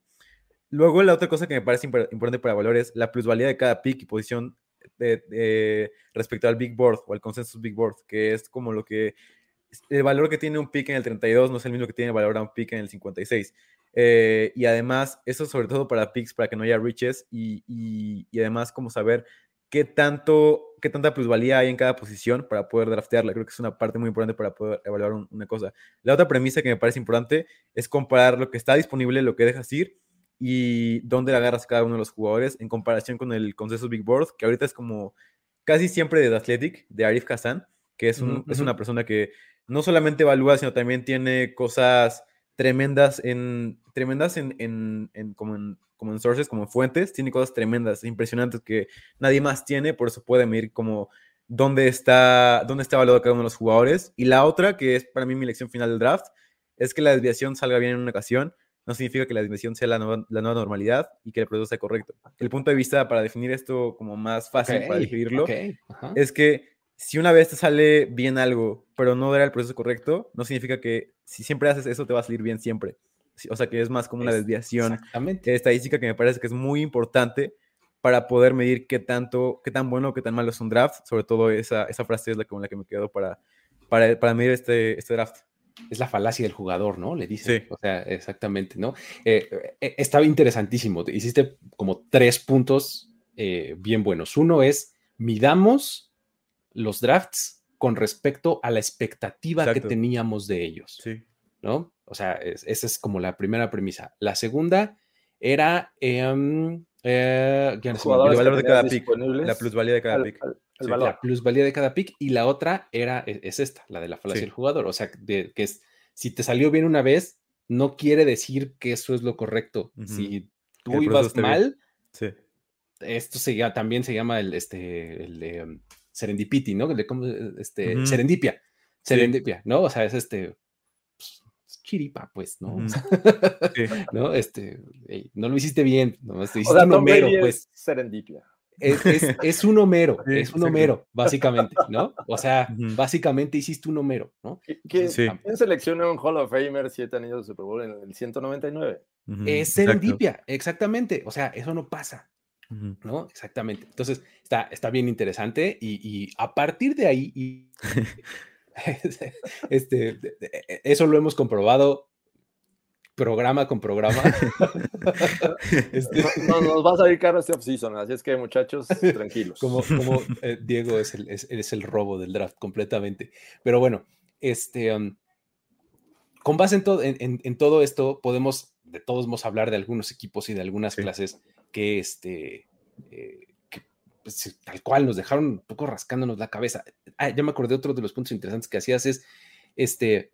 Luego, la otra cosa que me parece importante para evaluar es la plusvalía de cada pick y posición de, de, respecto al Big Board o al consensus Big Board, que es como lo que el valor que tiene un pick en el 32 no es el mismo que tiene valor a un pick en el 56. Eh, y además, eso sobre todo para picks, para que no haya riches y, y, y, además como saber qué, tanto, qué tanta plusvalía hay en cada posición para poder draftearla. Creo que es una parte muy importante para poder evaluar un, una cosa. La otra premisa que me parece importante es comparar lo que está disponible, lo que dejas ir y dónde la agarras cada uno de los jugadores en comparación con el consenso Big Board, que ahorita es como casi siempre de The Athletic, de Arif Hassan, que es, un, uh -huh. es una persona que no solamente evalúa, sino también tiene cosas tremendas en tremendas en, en, en, como en como en sources, como en fuentes, tiene cosas tremendas, impresionantes que nadie más tiene, por eso puede medir como dónde está, dónde está evaluado cada uno de los jugadores. Y la otra, que es para mí mi lección final del draft, es que la desviación salga bien en una ocasión, no significa que la desviación sea la nueva, la nueva normalidad y que el proceso sea correcto. El punto de vista para definir esto como más fácil okay, para definirlo okay, uh -huh. es que si una vez te sale bien algo, pero no era el proceso correcto, no significa que si siempre haces eso te va a salir bien siempre. O sea, que es más como una desviación estadística que me parece que es muy importante para poder medir qué tanto, qué tan bueno o qué tan malo es un draft. Sobre todo esa, esa frase es la con la que me quedo para, para, para medir este, este draft. Es la falacia del jugador, ¿no? Le dice. Sí. O sea, exactamente, ¿no? Eh, eh, estaba interesantísimo. Hiciste como tres puntos eh, bien buenos. Uno es, midamos los drafts con respecto a la expectativa Exacto. que teníamos de ellos. Sí. ¿No? O sea, es, esa es como la primera premisa. La segunda era eh, eh, el valor de cada pick, la plusvalía de cada al, pick. Al, sí, la plusvalía de cada pick. Y la otra era, es, es esta, la de la falacia sí. del jugador. O sea, de, que es, si te salió bien una vez, no quiere decir que eso es lo correcto. Uh -huh. Si tú ibas mal, sí. esto se, también se llama el, este, el, el serendipity, ¿no? Cómo, este, Ujú. serendipia, Sí. serendipia, ¿no? O sea, es este, pues, es chiripa, pues, ¿no? <laughs> Sí. ¿no? Este, no lo hiciste bien, no, te O hiciste sea, un homero, pues. es serendipia. Es, es- es un homero, Sí, es un exacto. homero, básicamente, ¿no? O sea, Ujú. básicamente hiciste un homero, ¿no? ¿Qui- ¿Quién, Sí. quién selecciona un Hall of Famer siete anillos de Super Bowl en el 199? Ujú, Es exacto. serendipia, exactamente. O sea, eso no pasa, ¿no? Exactamente. Entonces, está, está bien interesante y, y a partir de ahí, y- <laughs> <laughs> este, de- eso lo hemos comprobado programa con programa. <laughs> Este, No, nos va a salir caro este offseason, así es que muchachos, tranquilos. como como eh, Diego es el, es, es el robo del draft completamente. Pero bueno, este, um, con base en, todo en, en- en todo esto, podemos de todos modos hablar de algunos equipos y de algunas Sí. clases que, este, eh, que, pues, tal cual nos dejaron un poco rascándonos la cabeza. Ah, ya me acordé otro de los puntos interesantes que hacías es, este,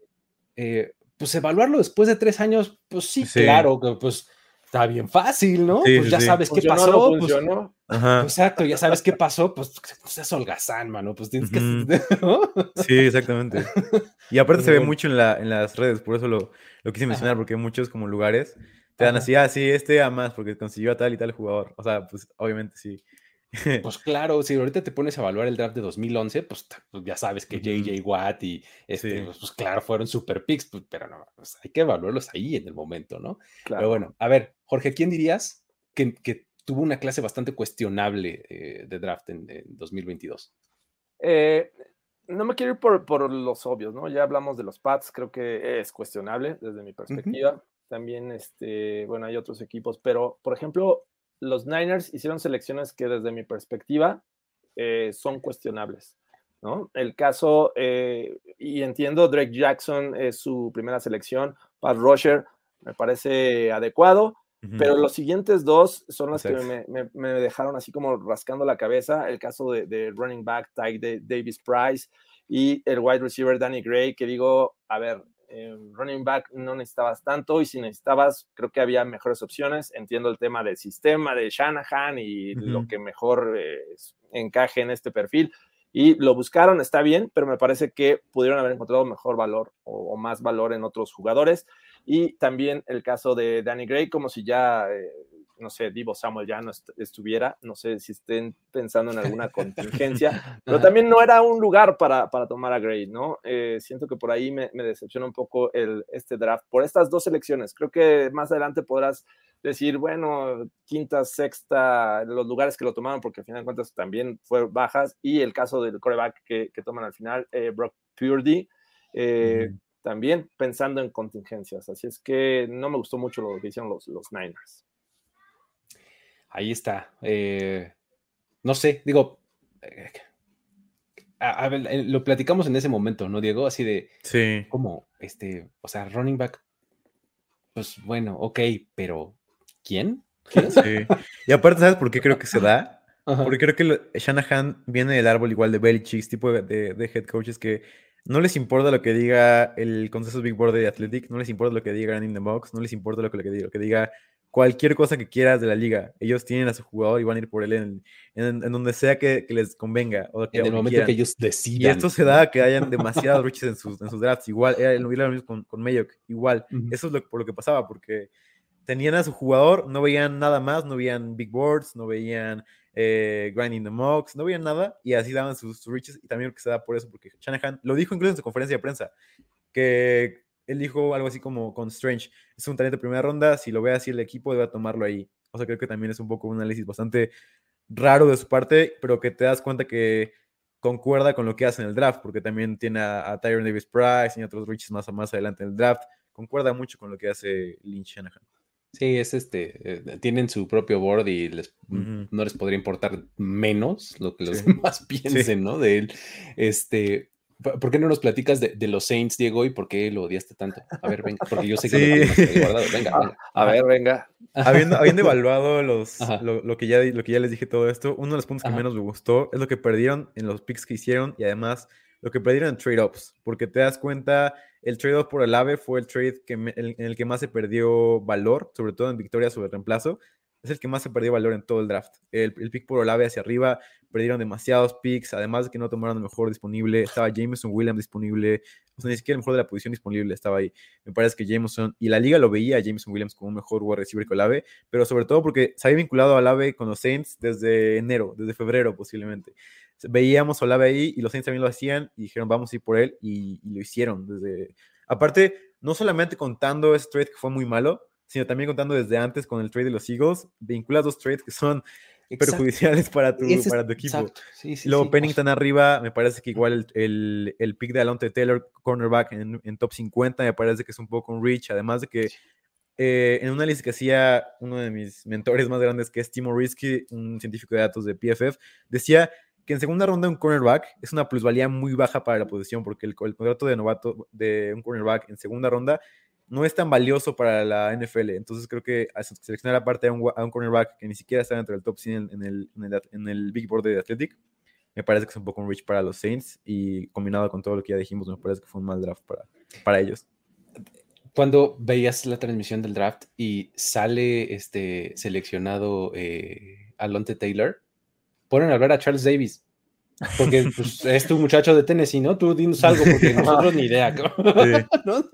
eh, pues evaluarlo después de tres años, pues sí, Sí. claro, que pues está bien fácil, ¿no? Sí, pues ya sí. sabes qué ¿Funcionó o pasó. no pues? Ajá. Exacto, ya sabes qué pasó, pues no seas holgazán, mano, pues tienes que... <laughs> Sí, exactamente. <laughs> Y aparte se ve mucho en, la, en las redes, por eso lo, lo quise mencionar, Ajá. porque muchos como lugares te dan así, ah, sí, este a más, porque consiguió a tal y tal jugador. O sea, pues obviamente sí. <laughs> Pues claro, si ahorita te pones a evaluar el draft de 2011, pues, pues, ya sabes que. JJ Watt y este, Sí. pues, pues, claro, fueron super picks, pues, pero no, pues, hay que evaluarlos ahí en el momento, ¿no? Claro. Pero bueno, a ver, Jorge, ¿quién dirías que, que tuvo una clase bastante cuestionable eh, de draft en, en 2022? Eh, no me quiero ir por, por los obvios, ¿no? Ya hablamos de los Pats, creo que es cuestionable desde mi perspectiva. También, este, bueno, hay otros equipos, pero, por ejemplo, los Niners hicieron selecciones que desde mi perspectiva eh, son cuestionables, ¿no? El caso, eh, y entiendo, Drake Jackson es su primera selección, Pat Rusher me parece adecuado, pero los siguientes dos son los que me, me- me dejaron así como rascando la cabeza. El caso de, de running back Ty de- Davis Price y el wide receiver Danny Gray, que digo, a ver, eh, running back no necesitabas tanto y si necesitabas, creo que había mejores opciones. Entiendo el tema del sistema de Shanahan y lo que mejor eh, encaje en este perfil. Y lo buscaron, está bien, pero me parece que pudieron haber encontrado mejor valor o, o más valor en otros jugadores. Y también el caso de Danny Gray, como si ya, eh, no sé, Divo Samuel ya no est- estuviera, no sé si estén pensando en alguna contingencia, <laughs> pero también no era un lugar para, para tomar a Gray, ¿no? Eh, siento que por ahí me, me decepciona un poco el, este draft, por estas dos selecciones. Creo que más adelante podrás decir, bueno, quinta, sexta, los lugares que lo tomaron, porque al final de cuentas también fue bajas, y el caso del coreback que, que toman al final, eh, Brock Purdy, eh, también pensando en contingencias. Así es que no me gustó mucho lo que hicieron los, los Niners. Ahí está. eh, no sé, digo, eh, a- a eh, lo platicamos en ese momento, ¿no, Diego? Así de, Sí. como, este, o sea, running back, pues bueno, ok, pero ¿quién? Sí. Y aparte, ¿sabes por qué creo que se da? Ajá. Porque creo que lo- Shanahan viene del árbol igual de Belichick, tipo de, de- de head coaches que no les importa lo que diga el consenso Big Board de Athletic, no les importa lo que diga in the Box, no les importa lo que, lo que, diga, lo que diga cualquier cosa que quieras de la liga. Ellos tienen a su jugador y van a ir por él en, en- en donde sea que, que les convenga. O que, En el momento quieran. que ellos Y decidan. esto se da que hayan demasiados riches en sus, en sus drafts. Igual, era lo lo mismo con, con Mayock. Igual. Ujú. Eso es lo, por lo que pasaba, porque tenían a su jugador, no veían nada más, no veían big boards, no veían eh, grinding the mocks, no veían nada, y así daban sus, sus riches. Y también creo que se da por eso, porque Shanahan lo dijo incluso en su conferencia de prensa, que él dijo algo así como con Strange, es un talento de primera ronda, si lo ve así el equipo debe tomarlo ahí. O sea, creo que también es un poco un análisis bastante raro de su parte, pero que te das cuenta que concuerda con lo que hace en el draft, porque también tiene a, a Tyron Davis Price y otros riches más, más adelante en el draft. Concuerda mucho con lo que hace Lynch Shanahan. Sí, es este, eh, tienen su propio board y les, no les podría importar menos lo que los Sí. <laughs> demás piensen, ¿no? De él. Este, ¿por qué no nos platicas de, de los Saints, Diego, y por qué lo odiaste tanto? A ver, venga, porque yo sé que Sí. lo guardado. Venga, Ah, venga. A ver, venga. habiendo, habiendo evaluado los, lo, lo que ya, lo que ya les dije todo esto, uno de los puntos que Ajá. menos me gustó es lo que perdieron en los picks que hicieron y además lo que perdieron en trade-ups, porque te das cuenta, el trade-off por el AVE fue el trade que me- el- en el que más se perdió valor, sobre todo en victoria sobre reemplazo. es el que más se perdió valor en todo el draft. El, el pick por Olave hacia arriba, perdieron demasiados picks, además de que no tomaron el mejor disponible. Estaba Jameson Williams disponible, o sea, ni siquiera el mejor de la posición disponible estaba ahí. Me parece que Jameson, y la liga lo veía Jameson Williams como un mejor wide receiver que Olave, pero sobre todo porque se había vinculado a Olave con los Saints desde enero, desde febrero posiblemente. Veíamos a Olave ahí y los Saints también lo hacían y dijeron vamos a ir por él y, lo hicieron. desde Aparte, no solamente contando ese trade que fue muy malo, sino también contando desde antes con el trade de los Eagles, vincula dos trades que son Exacto. perjudiciales para tu, Ese para tu equipo. sí, sí, Luego sí. Pennington arriba, me parece que igual el, el, el pick de Alonte Taylor, cornerback en, en top 50, me parece que es un poco un reach, además de que eh, en una lista que hacía uno de mis mentores más grandes, que es Timo Risky, un científico de datos de PFF, decía que en segunda ronda un cornerback es una plusvalía muy baja para la posición, porque el, el contrato de novato de un cornerback en segunda ronda no es tan valioso para la NFL. Entonces creo que seleccionar aparte a un, un cornerback que ni siquiera está dentro del top 100 en el, en el, en el Big Board de Athletic, me parece que es un poco un reach para los Saints y combinado con todo lo que ya dijimos, me parece que fue un mal draft para, para ellos. Cuando veías la transmisión del draft y sale este seleccionado eh, Alonte Taylor, ponen a hablar a Charles Davis. Porque <laughs> pues, es tu muchacho de Tennessee, ¿no? Tú dinos algo, porque <laughs> nosotros ni idea. <laughs> ¿no?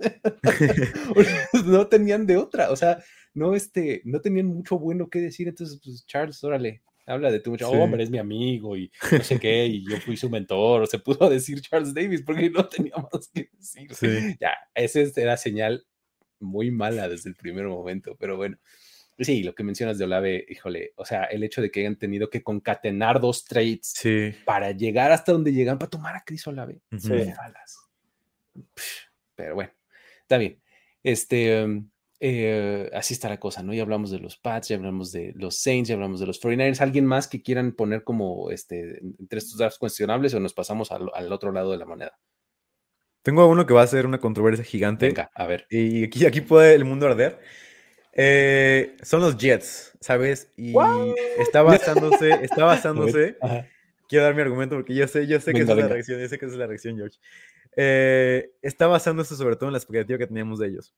no tenían de otra, o sea, no, este, no tenían mucho bueno que decir, entonces, pues, Charles, órale, habla de tu muchacho, Sí. hombre, es mi amigo, y no sé qué, y yo fui su mentor, o se pudo decir Charles Davis, porque no tenía más que decir. Sí. Ya, esa era señal muy mala desde el primer momento, pero bueno. Sí, lo que mencionas de Olave, híjole, o sea, el hecho de que hayan tenido que concatenar dos trades Sí. para llegar hasta donde llegan, para tomar a Chris Olave. Sí. Falas. Pero bueno, está bien. Este, um, eh, así está la cosa, ¿no? Ya hablamos de los Pats, ya hablamos de los Saints, ya hablamos de los 49ers. ¿Alguien más que quieran poner como este, entre estos drafts cuestionables o nos pasamos al, al otro lado de la moneda? Tengo uno que va a ser una controversia gigante. Venga, a ver. Y aquí, aquí puede el mundo arder. Eh, son los Jets, ¿sabes? Y está basándose, está basándose. <laughs> Quiero dar mi argumento porque yo sé, yo sé que Venga, esa es la reacción, yo sé que esa es la reacción, George. Eh, está basándose sobre todo en la expectativa que teníamos de ellos.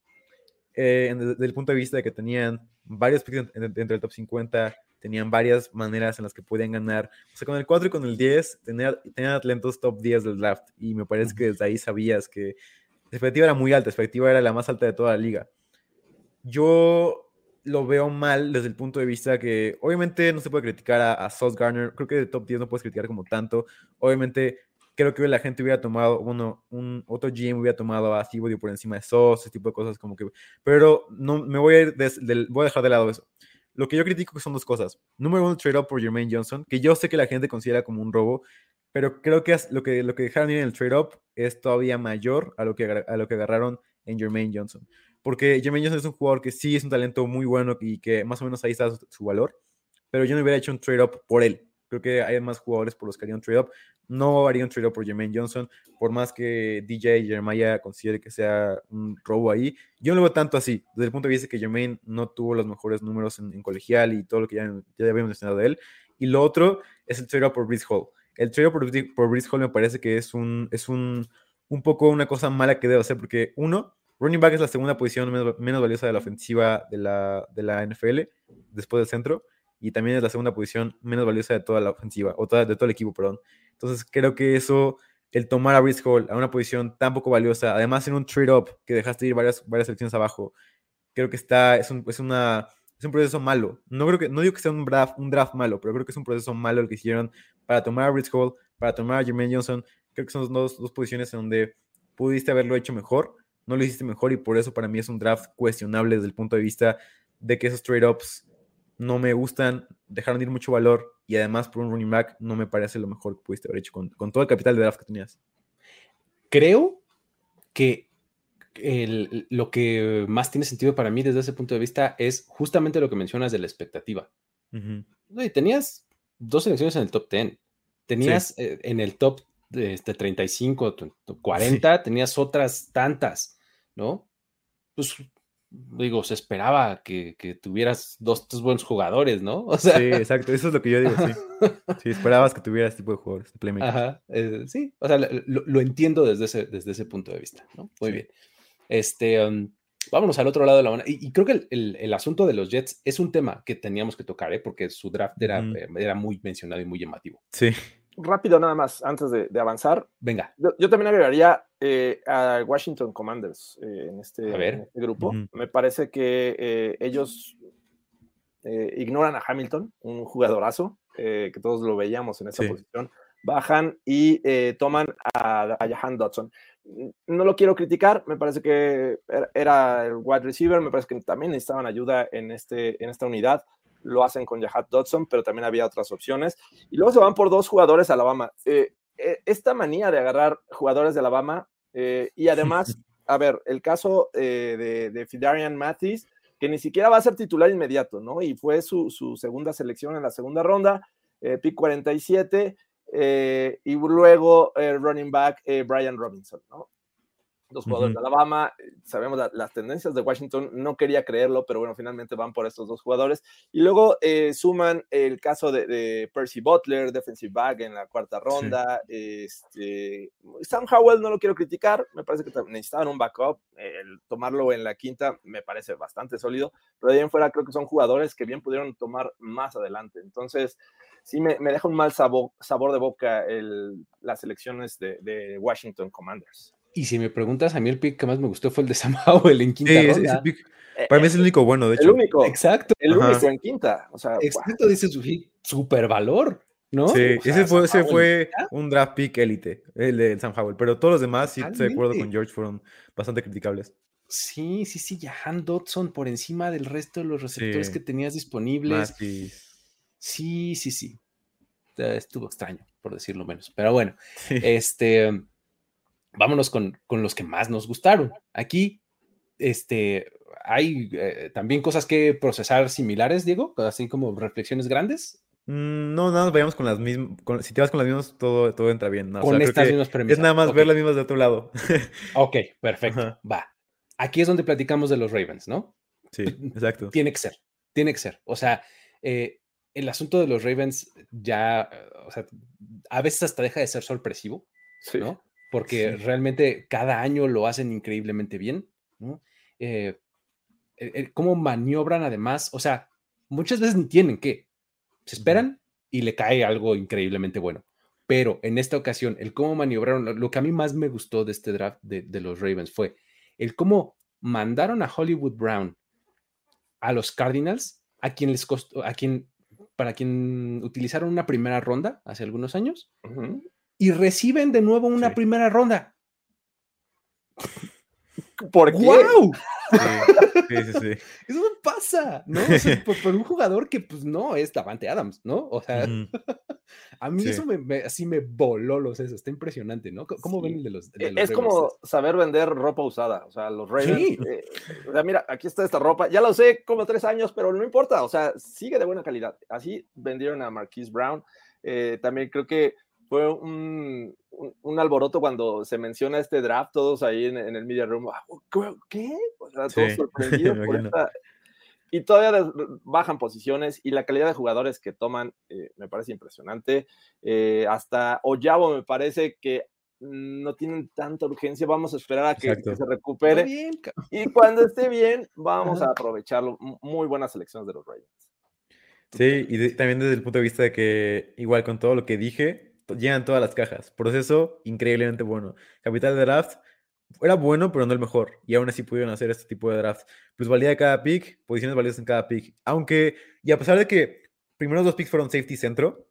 Eh, en- desde el punto de vista de que tenían varios picks en- en- dentro del top 50, tenían varias maneras en las que podían ganar. O sea, con el 4 y con el 10, tenían, tenían atletas top 10 del draft. Y me parece que desde ahí sabías que la expectativa era muy alta, la expectativa era la más alta de toda la liga. Yo lo veo mal desde el punto de vista que obviamente no se puede criticar a, a Sauce Garner, creo que de top 10 no puedes criticar como tanto, obviamente creo que la gente hubiera tomado, bueno, un otro GM hubiera tomado a Thibodeau por encima de Sauce, ese tipo de cosas como que, pero no, me voy a ir, des- del- dejar de lado eso. Lo que yo critico son dos cosas. Número uno, trade up por Jermaine Johnson, que yo sé que la gente considera como un robo, pero creo que lo que, dejaron ir en el trade up es todavía mayor a lo que, a lo que agarraron en Jermaine Johnson porque Jermaine Johnson es un jugador que sí es un talento muy bueno y que más o menos ahí está su, su valor, pero yo no hubiera hecho un trade-up por él. Creo que hay más jugadores por los que haría un trade-up. No haría un trade-up por Jermaine Johnson, por más que DJ Jeremiah considere que sea un robo ahí. Yo no lo veo tanto así, desde el punto de vista que Jermaine no tuvo los mejores números en, en colegial y todo lo que ya, ya habíamos mencionado de él. Y lo otro es el trade-up por Brice Hall. El trade-up por, por Brice Hall me parece que es un, es un, un poco una cosa mala que debe hacer, porque uno, Running back es la segunda posición menos, menos valiosa de la ofensiva de la, de la NFL, después del centro, y también es la segunda posición menos valiosa de toda la ofensiva, o toda- de todo el equipo, perdón. Entonces creo que eso, el tomar a Brice Hall a una posición tan poco valiosa, además en un trade-up que dejaste ir varias, varias selecciones abajo, creo que está, es un, es una, es un proceso malo. No, creo que, no digo que sea un draft, un draft malo, pero creo que es un proceso malo el que hicieron para tomar a Brice Hall, para tomar a Jermaine Johnson. Creo que son dos, dos posiciones en donde pudiste haberlo hecho mejor, no lo hiciste mejor y por eso para mí es un draft cuestionable desde el punto de vista de que esos trade-ups no me gustan, dejaron de ir mucho valor y además por un running back no me parece lo mejor que pudiste haber hecho con, con todo el capital de draft que tenías. Creo que el- lo que más tiene sentido para mí desde ese punto de vista es justamente lo que mencionas de la expectativa. Ujú. Oye, tenías dos selecciones en el top 10. Tenías eh, en el top este, 35, tu- tu 40, tenías otras tantas, ¿no? Pues digo, se esperaba que, que tuvieras dos, dos buenos jugadores, ¿no? <laughs> O sea, Sí, exacto, eso es lo que yo digo, sí. Sí, esperabas que tuvieras este tipo de jugadores, de. Ajá, eh, sí, o sea, lo, entiendo desde ese, desde ese punto de vista, ¿no? Muy Sí. bien. Este, um, Vámonos al otro lado de la mano. Y, y creo que el, el- el asunto de los Jets es un tema que teníamos que tocar, ¿eh? porque su draft era, eh, era muy mencionado y muy llamativo. Sí. Rápido nada más, antes de, de avanzar. Venga, Yo, yo también agregaría eh, a Washington Commanders eh, en, este, A ver. en este grupo. Me parece que eh, ellos eh, ignoran a Hamilton, un jugadorazo, eh, que todos lo veíamos en esa Sí. posición. Bajan y eh, toman a, a Jahan Dodson. No lo quiero criticar, me parece que era- era el wide receiver, me parece que también necesitaban ayuda en, este, en esta unidad. Lo hacen con Jahan Dodson, pero también había otras opciones. Y luego se van por dos jugadores a Alabama. Eh, eh, esta manía de agarrar jugadores de Alabama eh, y además, <laughs> a ver, el caso eh, de, de Fidarian Mathis, que ni siquiera va a ser titular inmediato, ¿no? Y fue su, su segunda selección en la segunda ronda, eh, pick 47, eh, y luego running back Brian Robinson, ¿no? Dos jugadores de Alabama, sabemos la- las tendencias de Washington, no quería creerlo, pero bueno, finalmente van por estos dos jugadores. Y luego eh, suman el caso de, de Percy Butler, defensive back en la cuarta ronda. Este, Sam Howell no lo quiero criticar, me parece que necesitaban un backup. El tomarlo en la quinta me parece bastante sólido, pero de ahí en fuera creo que son jugadores que bien pudieron tomar más adelante. Entonces, sí me, me deja un mal sabor, sabor de boca el- las elecciones de, de Washington Commanders. Y si me preguntas, a mí el pick que más me gustó fue el de <laughs> Sam Howell en quinta Sí, ese- ronda. ese pick- Eh, para mí es el único bueno, de hecho. el único, Exacto, el Ajá. único en quinta. O sea, exacto, dice su super valor, ¿no? Sí, O sea, ese fue, ese fue un draft pick élite, el de Sam Howell, pero todos los demás, sí estoy de acuerdo con. George, fueron bastante criticables. Sí, sí, sí, Jahan Dodson por encima del resto de los receptores Sí. que tenías disponibles. Sí, sí, sí. Eh, Estuvo extraño, por decirlo menos. Pero bueno, <laughs> Sí. este, vámonos con, con los que más nos gustaron. Aquí, este, hay eh, también cosas que procesar similares, Diego, así como reflexiones grandes. Mm, No, nada, más vayamos con las mismas. con- si te vas con las mismas, todo, todo entra bien. ¿no? O con sea, estas mismas premisas. Es nada más ver las mismas de otro lado. <laughs> Ok, perfecto. Ajá. Va. Aquí es donde platicamos de los Ravens, ¿no? Sí, exacto. <laughs> Tiene que ser, tiene que ser. O sea, eh, el asunto de los Ravens ya, o sea, a veces hasta deja de ser sorpresivo, sí. ¿no? Porque Sí. realmente cada año lo hacen increíblemente bien, ¿no? Eh, el- el cómo maniobran además, o sea, muchas veces ni tienen que, se esperan y le cae algo increíblemente bueno. Pero en esta ocasión, el cómo maniobraron, lo, lo que a mí más me gustó de este draft de, de los Ravens fue el cómo mandaron a Hollywood Brown a los Cardinals, a quien les costó, a quien, para quien utilizaron una primera ronda hace algunos años, Ujú. Y reciben de nuevo una Sí. primera ronda. ¿Por qué? ¡Wow! Sí, sí, sí. sí. <laughs> Eso no pasa, ¿no? O sea, <laughs> por, por un jugador que pues no es Davante Adams, ¿no? O sea, Ujú. <laughs> a mí Sí. eso me, me- así me voló los sesos, está impresionante, ¿no? ¿Cómo ven el de los, de Eh, los Es Ravens? como saber vender ropa usada. O sea, los Ravens. Sí. eh, o sea, mira, aquí está esta ropa. Ya la usé como tres años, pero no importa. O sea, sigue de buena calidad. Así vendieron a Marquise Brown. Eh, también creo que fue un, un- un alboroto cuando se menciona este draft, todos ahí en, en el media room. "Ah, ¿Qué? ¿Qué? O sea, todos Sí, <laughs> sorprendidos por esta. Y todavía bajan posiciones y la calidad de jugadores que toman eh, me parece impresionante. Eh, hasta Oyabo me parece que no tienen tanta urgencia. Vamos a esperar a que, se recupere. bien, Y cuando esté bien, vamos Ajá. a aprovecharlo. Muy buenas selecciones de los Ravens. Sí, y de- también desde el punto de vista de que, igual con todo lo que dije, llenan todas las cajas. Proceso increíblemente bueno. Capital de draft era bueno, pero no el mejor. Y aún así pudieron hacer este tipo de draft. Plusvalía de cada pick, posiciones valiosas en cada pick. Aunque, y a pesar de que primeros dos picks fueron safety centro,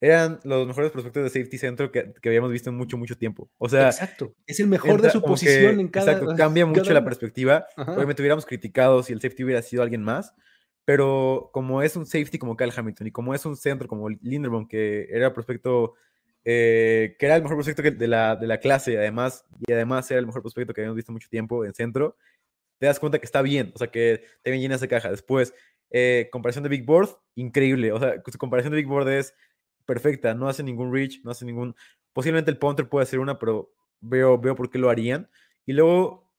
eran los mejores prospectos de safety centro que, que habíamos visto en mucho, mucho tiempo. O sea, Exacto. Es el mejor de entra su como que- posición en cada. Exacto, cambia mucho cada la perspectiva. Ajá. Obviamente hubiéramos criticado si el safety hubiera sido alguien más, pero como es un safety como Kyle Hamilton y como es un centro como Linderbaum, que era prospecto, eh, que era el mejor prospecto de, la, de la clase, además, y además era el mejor prospecto que habíamos visto mucho tiempo en centro, te das cuenta que está bien, o sea, que te bien llena esa caja. Después, eh, comparación de Big Board, increíble, o sea, su comparación de Big Board es perfecta, no hace ningún reach, no hace ningún, posiblemente el punter puede hacer una, pero veo, veo por qué lo harían. Y luego,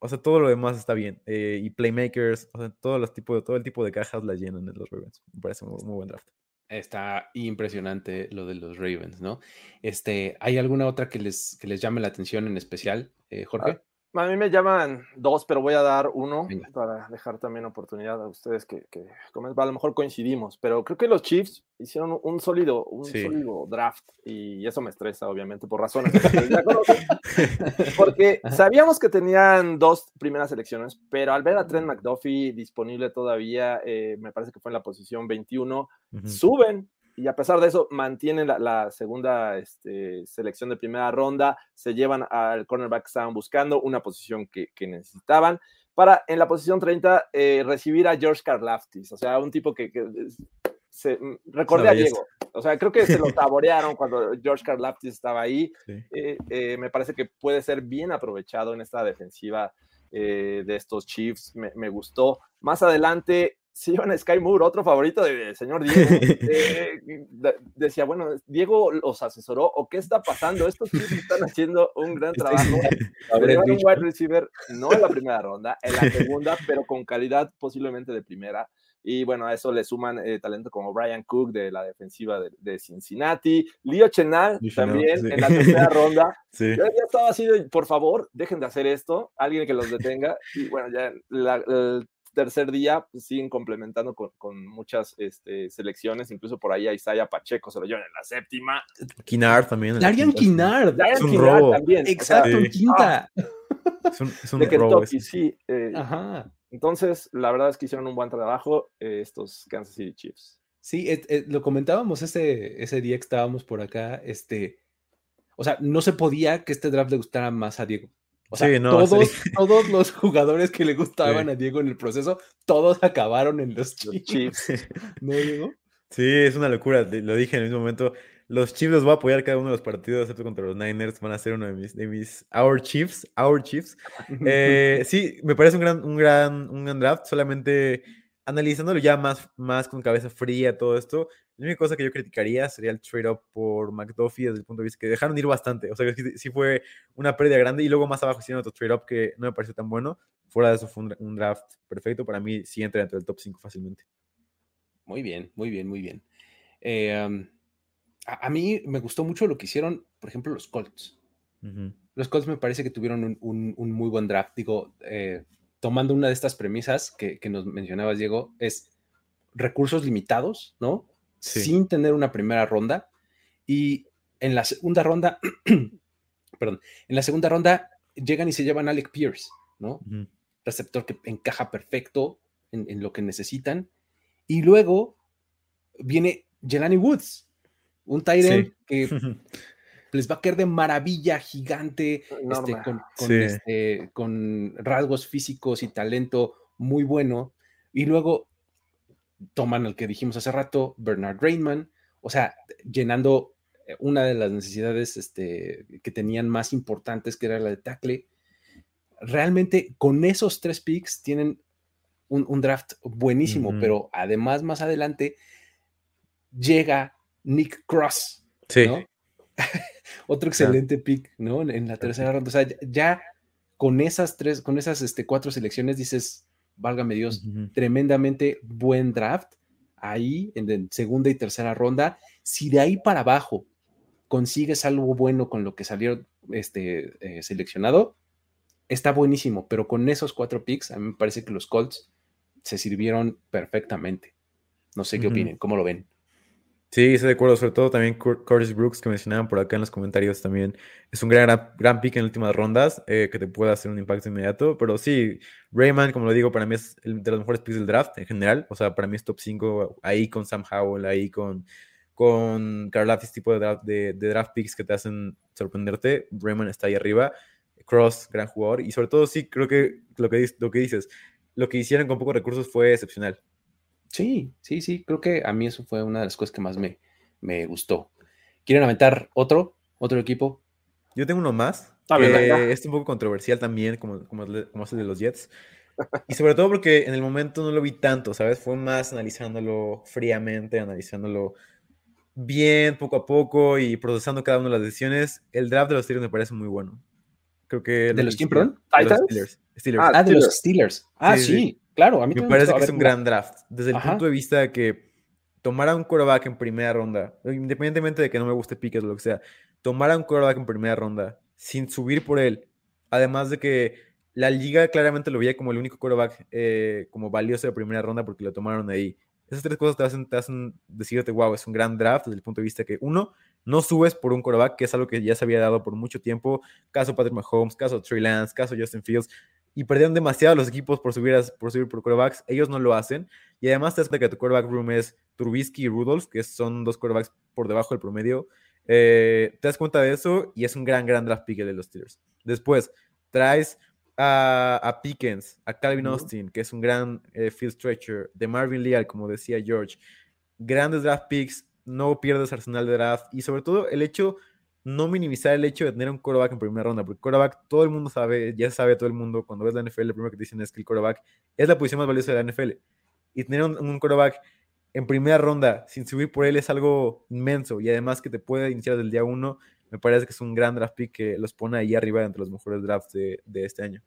o sea, todo lo demás está bien. eh, y playmakers, o sea, todos los tipos, todo el tipo de cajas las llenan en los Ravens. Me parece muy buen draft. Está impresionante lo de los Ravens, ¿no? Este, ¿hay alguna otra que les, que les llame la atención en especial, eh, Jorge? A mí me llaman dos, pero voy a dar uno Venga. para dejar también oportunidad a ustedes que, que a lo mejor coincidimos, pero creo que los Chiefs hicieron un sólido, un Sí. sólido draft y eso me estresa, obviamente, por razones que ya. <laughs> Porque sabíamos que tenían dos primeras selecciones, pero al ver a Trent McDuffie disponible todavía, eh, me parece que fue en la posición 21, Ujú. suben y a pesar de eso mantienen la, la segunda este, selección de primera ronda, se llevan al cornerback que estaban buscando, una posición que, que necesitaban, para en la posición 30 eh, recibir a George Karlaftis, o sea, un tipo que, que se, mm, recordé a. Diego, o sea, creo que se lo <laughs> saborearon cuando George Karlaftis estaba ahí, Sí. eh, eh, me parece que puede ser bien aprovechado en esta defensiva eh, de estos Chiefs. Me, me gustó. Más adelante a Sky Moore, otro favorito del señor Diego. eh, <laughs> de- decía, bueno, Diego los asesoró o qué está pasando. Estos Chiefs están haciendo un gran trabajo. <laughs> Habré un wide receiver, no en la primera ronda, en la segunda, pero con calidad posiblemente de primera. Y bueno, a eso le suman eh, talento como Brian Cook de la defensiva de, de Cincinnati, Leo Chenal, también sí. en la tercera ronda. <laughs> Sí. Yo ya estaba así de, por favor, dejen de hacer esto, alguien que los detenga. Y bueno, ya la- el tercer día pues, siguen complementando con, con muchas este, selecciones, incluso por ahí a Isaiah Pacheco se lo llevan en la séptima. Kinar también. Darian un Kinlaw robo. también. o sea, Exacto, en Sí. quinta. Es un, es un de robo Kentucky, sí. eh, Ajá. entonces, la verdad es que hicieron un buen trabajo eh, estos Kansas City Chiefs. Sí, et- et- lo comentábamos ese, ese día que estábamos por acá. Este, o sea, no se podía que este draft le gustara más a Diego. O sea, Sí, no, todos, sí. <laughs> todos los jugadores que le gustaban Sí. a Diego en el proceso, todos acabaron en los Chiefs. <laughs> ¿No, Diego? Sí, es una locura. Lo dije en el mismo momento. Los Chiefs los voy a apoyar cada uno de los partidos, excepto contra los Niners. Van a ser uno de mis, de mis Our Chiefs. Our Chiefs. <laughs> Eh, sí, me parece un gran, un gran, un gran draft. Solamente analizándolo ya más, más con cabeza fría, todo esto. La única cosa que yo criticaría sería el trade-up por McDuffie desde el punto de vista que dejaron ir bastante. O sea, que sí, fue una pérdida grande. Y luego más abajo hicieron otro trade-up que no me pareció tan bueno. Fuera de eso fue un, un draft perfecto. Para mí sí entra dentro del top 5 fácilmente. Muy bien, muy bien, muy bien. Eh, am, a, a mí me gustó mucho lo que hicieron, por ejemplo, los Colts. Ujú. Los Colts me parece que tuvieron un, un- un muy buen draft. Digo, eh, tomando una de estas premisas que, que nos mencionabas, Diego, es recursos limitados, ¿no? Sí. Sin tener una primera ronda. Y en la segunda ronda, <clears throat> perdón, en la segunda ronda llegan y se llevan a Alec Pierce, ¿no? Receptor que encaja perfecto en, en lo que necesitan. Y luego viene Jelani Woods, un Tyrant Sí. que <laughs> les va a caer de maravilla gigante, este, Enorme. con, con, Sí. este, con rasgos físicos y talento muy bueno. Y luego toman al que dijimos hace rato, Bernard Rainman, o sea, llenando eh, una de las necesidades este, que tenían más importantes, que era la de tackle. Realmente con esos tres picks tienen un, un draft buenísimo, pero además más adelante llega Nick Cross, Sí. ¿no? <laughs> Otro excelente pick, ¿no? En, en la tercera ronda. O sea, ya, ya con esas tres, con esas este, cuatro selecciones dices, válgame Dios, tremendamente buen draft ahí en, en segunda y tercera ronda. Si de ahí para abajo consigues algo bueno con lo que salió este, eh, seleccionado, está buenísimo, pero con esos cuatro picks, a mí me parece que los Colts se sirvieron perfectamente. No sé qué Ujú. opinen, cómo lo ven. Sí, estoy de acuerdo. Sobre todo también Cur- Curtis Brooks, que mencionaban por acá en los comentarios también. Es un gran, gran, pick en últimas rondas eh, que te puede hacer un impacto inmediato. Pero sí, Rayman, como lo digo, para mí es el de los mejores picks del draft en general. O sea, para mí es top 5 ahí con Sam Howell, ahí con, con Karlaftis, tipo de draft, de, de draft picks que te hacen sorprenderte. Rayman está ahí arriba. Cross, gran jugador. Y sobre todo, sí, creo que lo que, lo que dices, lo que hicieron con pocos recursos fue excepcional. Sí, sí, sí, creo que a mí eso fue una de las cosas que más me, me gustó. ¿Quieren aventar otro? ¿Otro equipo? Yo tengo uno más, A que es un poco controversial también, como, como, el- como es el de los Jets. Y sobre todo porque en el momento no lo vi tanto, ¿sabes? Fue más analizándolo fríamente, analizándolo bien, poco a poco y procesando cada una de las decisiones. El draft de los Steelers me parece muy bueno. Creo que... ¿De lo los quién, perdón? Steelers. Steelers. Ah, Ah, de los Steelers. Steelers. Ah, Sí, sí, sí. Claro. A mí Me parece. A que es un gran draft. Desde el Ajá. punto de vista de que tomara un quarterback en primera ronda, independientemente de que no me guste Pickett o lo que sea, tomara un quarterback en primera ronda sin subir por él Además de que la liga claramente lo veía como el único quarterback eh, como valioso de primera ronda porque lo tomaron ahí. Esas tres cosas te hacen, te hacen decirte, wow, es un gran draft desde el punto de vista que, uno, no subes por un quarterback, que es algo que ya se había dado por mucho tiempo. Caso Patrick Mahomes, caso Trey Lance, caso Justin Fields. Y perdieron demasiado los equipos por subir, por subir por quarterbacks. Ellos no lo hacen. Y además te das que tu quarterback room es Trubisky y Rudolph, que son dos quarterbacks por debajo del promedio. Eh, te das cuenta de eso y es un gran, gran draft pick de los Steelers. Después, traes a, a Pickens, a Calvin Austin, que es un gran eh, field stretcher, de Marvin Leal, como decía George. Grandes draft picks, no pierdes arsenal de draft y sobre todo el hecho, no minimizar el hecho de tener un quarterback en primera ronda, porque quarterback todo el mundo sabe, ya sabe todo el mundo, cuando ves la NFL, lo primero que te dicen es que el quarterback es la posición más valiosa de la NFL. Y tener un, un en primera ronda sin subir por él es algo inmenso y además que te puede iniciar desde el día uno, me parece que es un gran draft pick que los pone ahí arriba entre los mejores drafts de este año.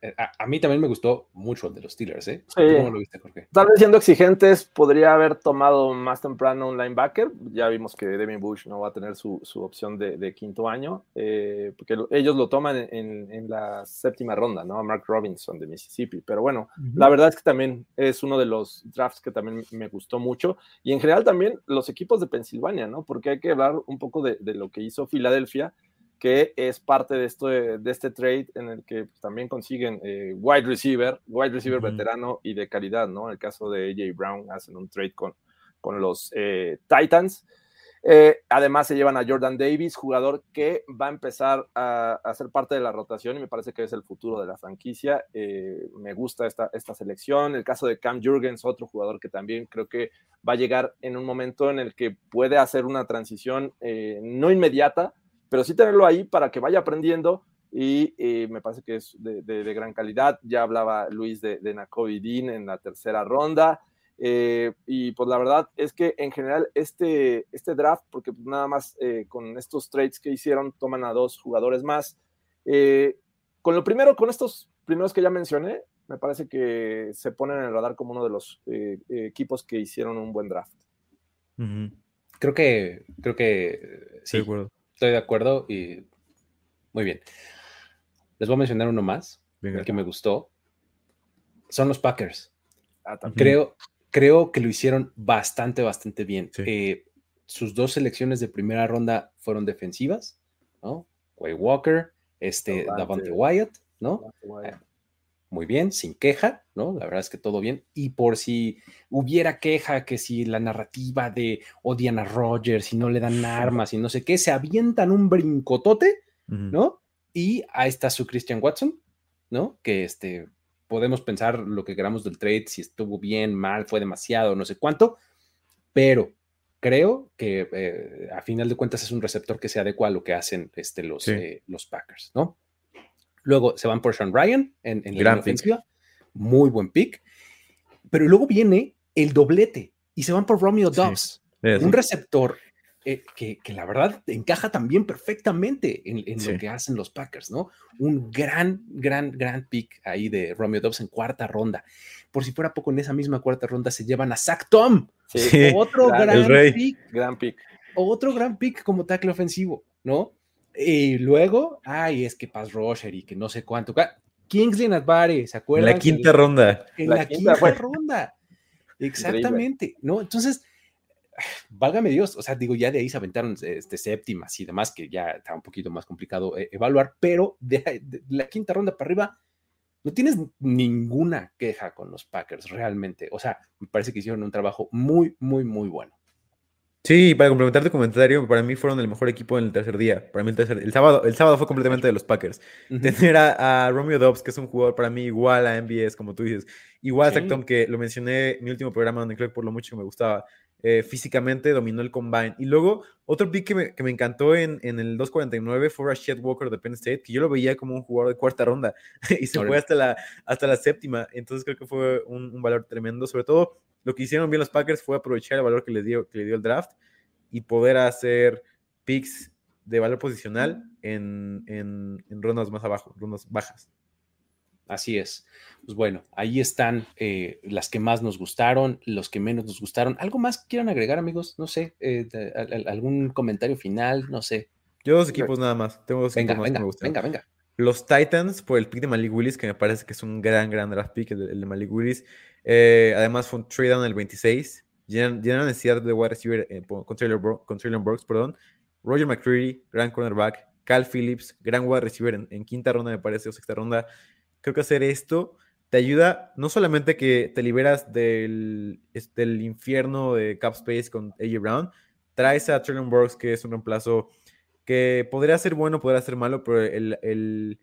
Eh, a, a, mí también me gustó mucho el de los Steelers, ¿eh? Sí. ¿Cómo lo viste, Jorge? Tal vez siendo exigentes, podría haber tomado más temprano un linebacker. Ya vimos que Devin Bush no va a tener su, su opción de, de, quinto año, eh, porque lo, ellos lo toman en, en, la séptima ronda, ¿no? Mark Robinson de Mississippi. Pero bueno, uh -huh. la verdad es que también es uno de los drafts que también me gustó mucho. Y en general también los equipos de Pensilvania, ¿no? Porque hay que hablar un poco de, de lo que hizo Filadelfia que es parte de, esto, de, este trade en el que pues, también consiguen eh, wide receiver, wide receiver uh -huh. veterano y de calidad, ¿no? En el caso de AJ Brown hacen un trade con, con los eh, Titans. Eh, además se llevan a Jordan Davis, jugador que va a empezar a, a, ser parte de la rotación y me parece que es el futuro de la franquicia. Eh, me gusta esta, esta selección. El caso de Cam Jurgens, otro jugador que también creo que va a llegar en un momento en el que puede hacer una transición eh, no inmediata, pero sí tenerlo ahí para que vaya aprendiendo y eh, me parece que es de, de, de, gran calidad. Ya hablaba Luis de, de Nakobe Dean en la tercera ronda. Eh, y pues la verdad es que en general este, este draft, porque nada más eh, con estos trades que hicieron, toman a dos jugadores más. Eh, con lo primero, con estos primeros que ya mencioné, me parece que se ponen en el radar como uno de los eh, equipos que hicieron un buen draft. Uh -huh. Creo que, creo que sí. De Estoy de acuerdo y muy bien. Les voy a mencionar uno más Venga. que me gustó. Son los Packers. Ah, creo, creo que lo hicieron bastante, bastante bien. Sí. Eh, sus dos selecciones de primera ronda fueron defensivas, ¿no? Way Walker, este, Davante Wyatt, ¿no? Wyatt. Muy bien, sin queja, ¿no? La verdad es que todo bien. Y por si hubiera queja, que si la narrativa de odian a Rogers y no le dan <laughs> armas y no sé qué, se avientan un brincotote, uh -huh. ¿no? Y ahí está su Christian Watson, ¿no? Que este, podemos pensar lo que queramos del trade, si estuvo bien, mal, fue demasiado, no sé cuánto, pero creo que eh, a final de cuentas es un receptor que se adecua a lo que hacen este, los, sí. eh, los Packers, ¿no? Luego se van por Sean Ryan en, en la ofensiva. Muy buen pick. Pero luego viene el doblete y se van por Romeo Dobbs. Sí. Un receptor eh, que, que, la verdad encaja también perfectamente en, en sí. lo que hacen los Packers, ¿no? Un gran, gran, gran pick ahí de Romeo Dobbs en cuarta ronda. Por si fuera poco, en esa misma cuarta ronda se llevan a Zach Tom. Sí. Otro gran, gran pick. Gran pick. Otro gran pick como tackle ofensivo, ¿no? Y luego, ay, es que Paz Roger y que no sé cuánto. Kingsley Natbare, ¿se acuerdan? En la quinta ronda. En la, la quinta, quinta ronda. <laughs> Exactamente, Increíble. ¿no? Entonces, válgame Dios, o sea, digo, ya de ahí se aventaron este, séptimas y demás, que ya está un poquito más complicado eh, evaluar, pero de, de, la quinta ronda para arriba, no tienes ninguna queja con los Packers, realmente. O sea, me parece que hicieron un trabajo muy, muy, muy bueno. Sí, para complementar tu comentario, para mí fueron el mejor equipo en el tercer día. Para mí el, tercer, el sábado, el sábado fue completamente de los Packers. Uh -huh. Tener a, a, Romeo Dobbs, que es un jugador para mí igual a MBS, como tú dices, igual sí. a que lo mencioné en mi último programa donde creo que por lo mucho que me gustaba. Eh, físicamente dominó el combine. Y luego, otro pick que me, que me encantó en, en, el 249 fue Rashad Walker de Penn State, que yo lo veía como un jugador de cuarta ronda <laughs> y se fue hasta la, hasta la séptima. Entonces creo que fue un, un, valor tremendo. Sobre todo, lo que hicieron bien los Packers fue aprovechar el valor que le dio, que le dio el draft y poder hacer picks de valor posicional en, en, en rondas más abajo, rondas bajas. Así es. Pues bueno, ahí están eh, las que más nos gustaron, los que menos nos gustaron. ¿Algo más quieran agregar, amigos? No sé, eh, algún comentario final, no sé. Yo dos equipos nada más. Tengo dos venga, equipos venga, más que me venga, venga. Los Titans por el pick de Malik Willis, que me parece que es un gran, gran draft pick, el, de Malik Willis. Eh, además fue un trade down el 26. Llenan, necesidad de wide receiver eh, con, Taylor, Brooks, perdón. Roger McCreary, gran cornerback. Cal Phillips, gran wide receiver en, quinta ronda, me parece, o sexta ronda. Creo que hacer esto te ayuda no solamente que te liberas del, del infierno de cap space con AJ Brown, traes a Traylon Brooks, que es un reemplazo que podría ser bueno, podría ser malo, pero el,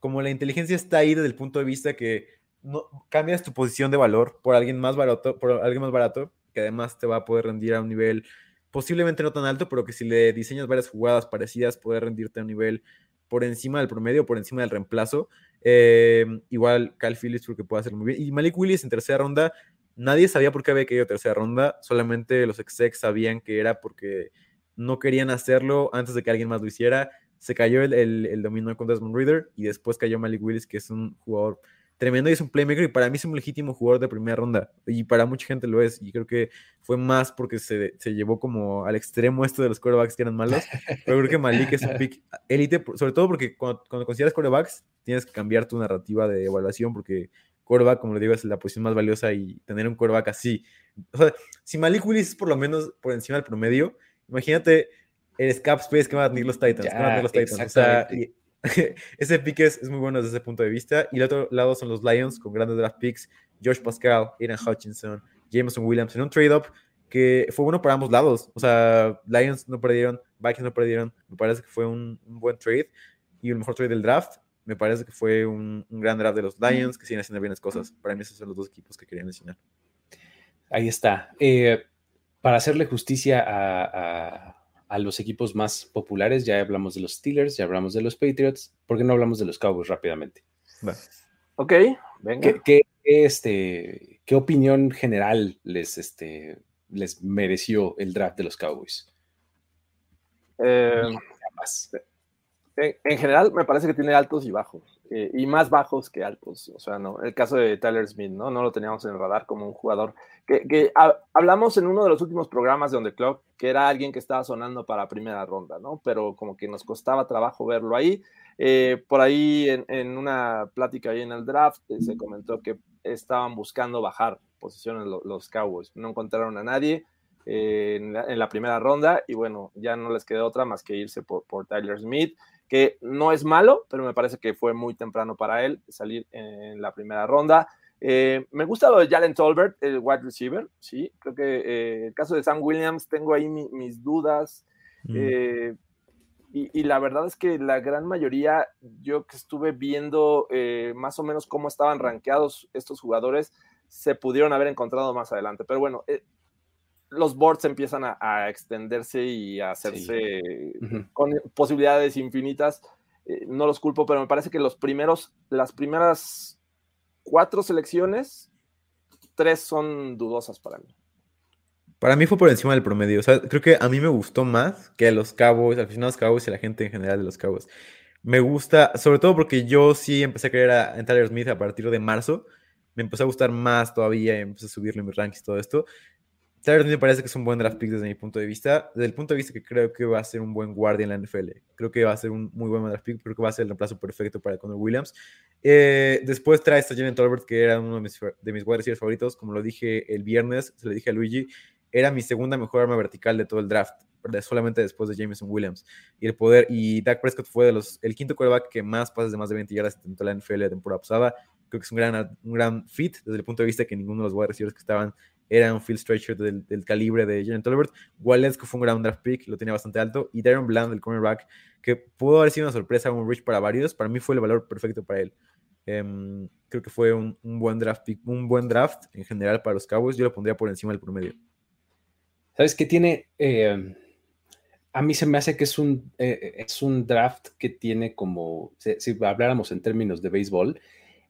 como la inteligencia está ahí desde el punto de vista que no, cambias tu posición de valor por alguien más barato, por alguien más barato, que además te va a poder rendir a un nivel posiblemente no tan alto, pero que si le diseñas varias jugadas parecidas, puede rendirte a un nivel por encima del promedio, por encima del reemplazo. Eh, igual Cal Phillips porque puede hacerlo muy bien. Y Malik Willis en tercera ronda, nadie sabía por qué había caído tercera ronda, solamente los execs sabían que era porque no querían hacerlo antes de que alguien más lo hiciera. Se cayó el, el, el dominio con Desmond Reader y después cayó Malik Willis, que es un jugador tremendo y es un playmaker y para mí es un legítimo jugador de primera ronda. Y para mucha gente lo es. Y creo que fue más porque se, se llevó como al extremo esto de los quarterbacks que eran malos, <laughs> pero creo que Malik es un pick élite, sobre todo porque cuando, cuando consideras quarterbacks tienes que cambiar tu narrativa de evaluación porque quarterback, como le digo, es la posición más valiosa y tener un quarterback así, o sea, si Malik Willis es por lo menos por encima del promedio, imagínate el cap space que van a tener los Titans, van a tener los Titans, o sea, <laughs> ese pick es, muy bueno desde ese punto de vista. Y el otro lado son los Lions con grandes draft picks. Josh Pascal, Aiden Hutchinson, Jameson Williams en un trade-up que fue bueno para ambos lados. O sea, Lions no perdieron, Vikings no perdieron. Me parece que fue un, buen trade y el mejor trade del draft. Me parece que fue un, gran draft de los Lions que siguen haciendo bien las cosas. Para mí, esos son los dos equipos que quería mencionar. Ahí está. Eh, para hacerle justicia a a los equipos más populares. Ya hablamos de los Steelers, ya hablamos de los Patriots. ¿Por qué no hablamos de los Cowboys rápidamente? Ok, venga. ¿Qué, este, ¿Qué opinión general les, este, les mereció el draft de los Cowboys? Eh, en, general, me parece que tiene altos y bajos, eh, y más bajos que altos. O sea, no, el caso de Tyler Smith, ¿no? No lo teníamos en el radar como un jugador que, hablamos en uno de los últimos programas de On the Clock, que era alguien que estaba sonando para primera ronda, ¿no? Pero como que nos costaba trabajo verlo ahí. Eh, por ahí en, una plática ahí en el draft eh, se comentó que estaban buscando bajar posiciones los, Cowboys. No encontraron a nadie. en, la, primera ronda y bueno, ya no les quedó otra más que irse por Tyler Smith que no es malo, pero me parece que fue muy temprano para él salir en la primera ronda. Eh, me gusta lo de Jalen Tolbert, el wide receiver, sí, creo que eh, el caso de Sam Williams, tengo ahí mis dudas. Mm. Eh, y, la verdad es que la gran mayoría, yo que estuve viendo más o menos cómo estaban rankeados estos jugadores, se pudieron haber encontrado más adelante. Pero bueno, los boards empiezan a, extenderse y a hacerse con posibilidades infinitas. Eh, no los culpo, pero me parece que los primeros, las primeras cuatro selecciones, tres son dudosas para mí. Para mí fue por encima del promedio. O sea, creo que a mí me gustó más que a los Cowboys, aficionados Cowboys y a la gente en general de los Cowboys. Me gusta, sobre todo porque yo sí empecé a creer a, en Tyler Smith a partir de marzo. Me empezó a gustar más todavía, empecé a subirle mis rankings y todo esto. Tyler me parece que es un buen draft pick desde mi punto de vista. Desde el punto de vista que creo que va a ser un buen guardia en la NFL. Creo que va a ser un muy buen draft pick. Creo que va a ser el reemplazo perfecto para Conor Williams. Eh, después trae a Jalen Tolbert, que era uno de mis, de mis wide receivers favoritos. Como lo dije el viernes, se lo dije a Luigi. Era mi segunda mejor arma vertical de todo el draft. Solamente después de Jameson Williams. Y el poder. Y Dak Prescott fue el quinto quarterback que más pases de más de 20 yardas intentó la NFL la temporada pasada. Creo que es un gran, un gran fit desde el punto de vista que ninguno de los wide receivers que estaban era un field stretcher del, calibre de Jalen Tolbert. Walensco fue un gran draft pick, lo tenía bastante alto. Y Darren Bland, el cornerback, que pudo haber sido una sorpresa, un reach para varios, para mí fue el valor perfecto para él. Em, creo que fue un, buen draft pick, un buen draft en general para los Cowboys. Yo lo pondría por encima del promedio. ¿Sabes qué tiene? Eh, a mí se me hace que es un, eh, es un draft que tiene como, si, habláramos en términos de béisbol,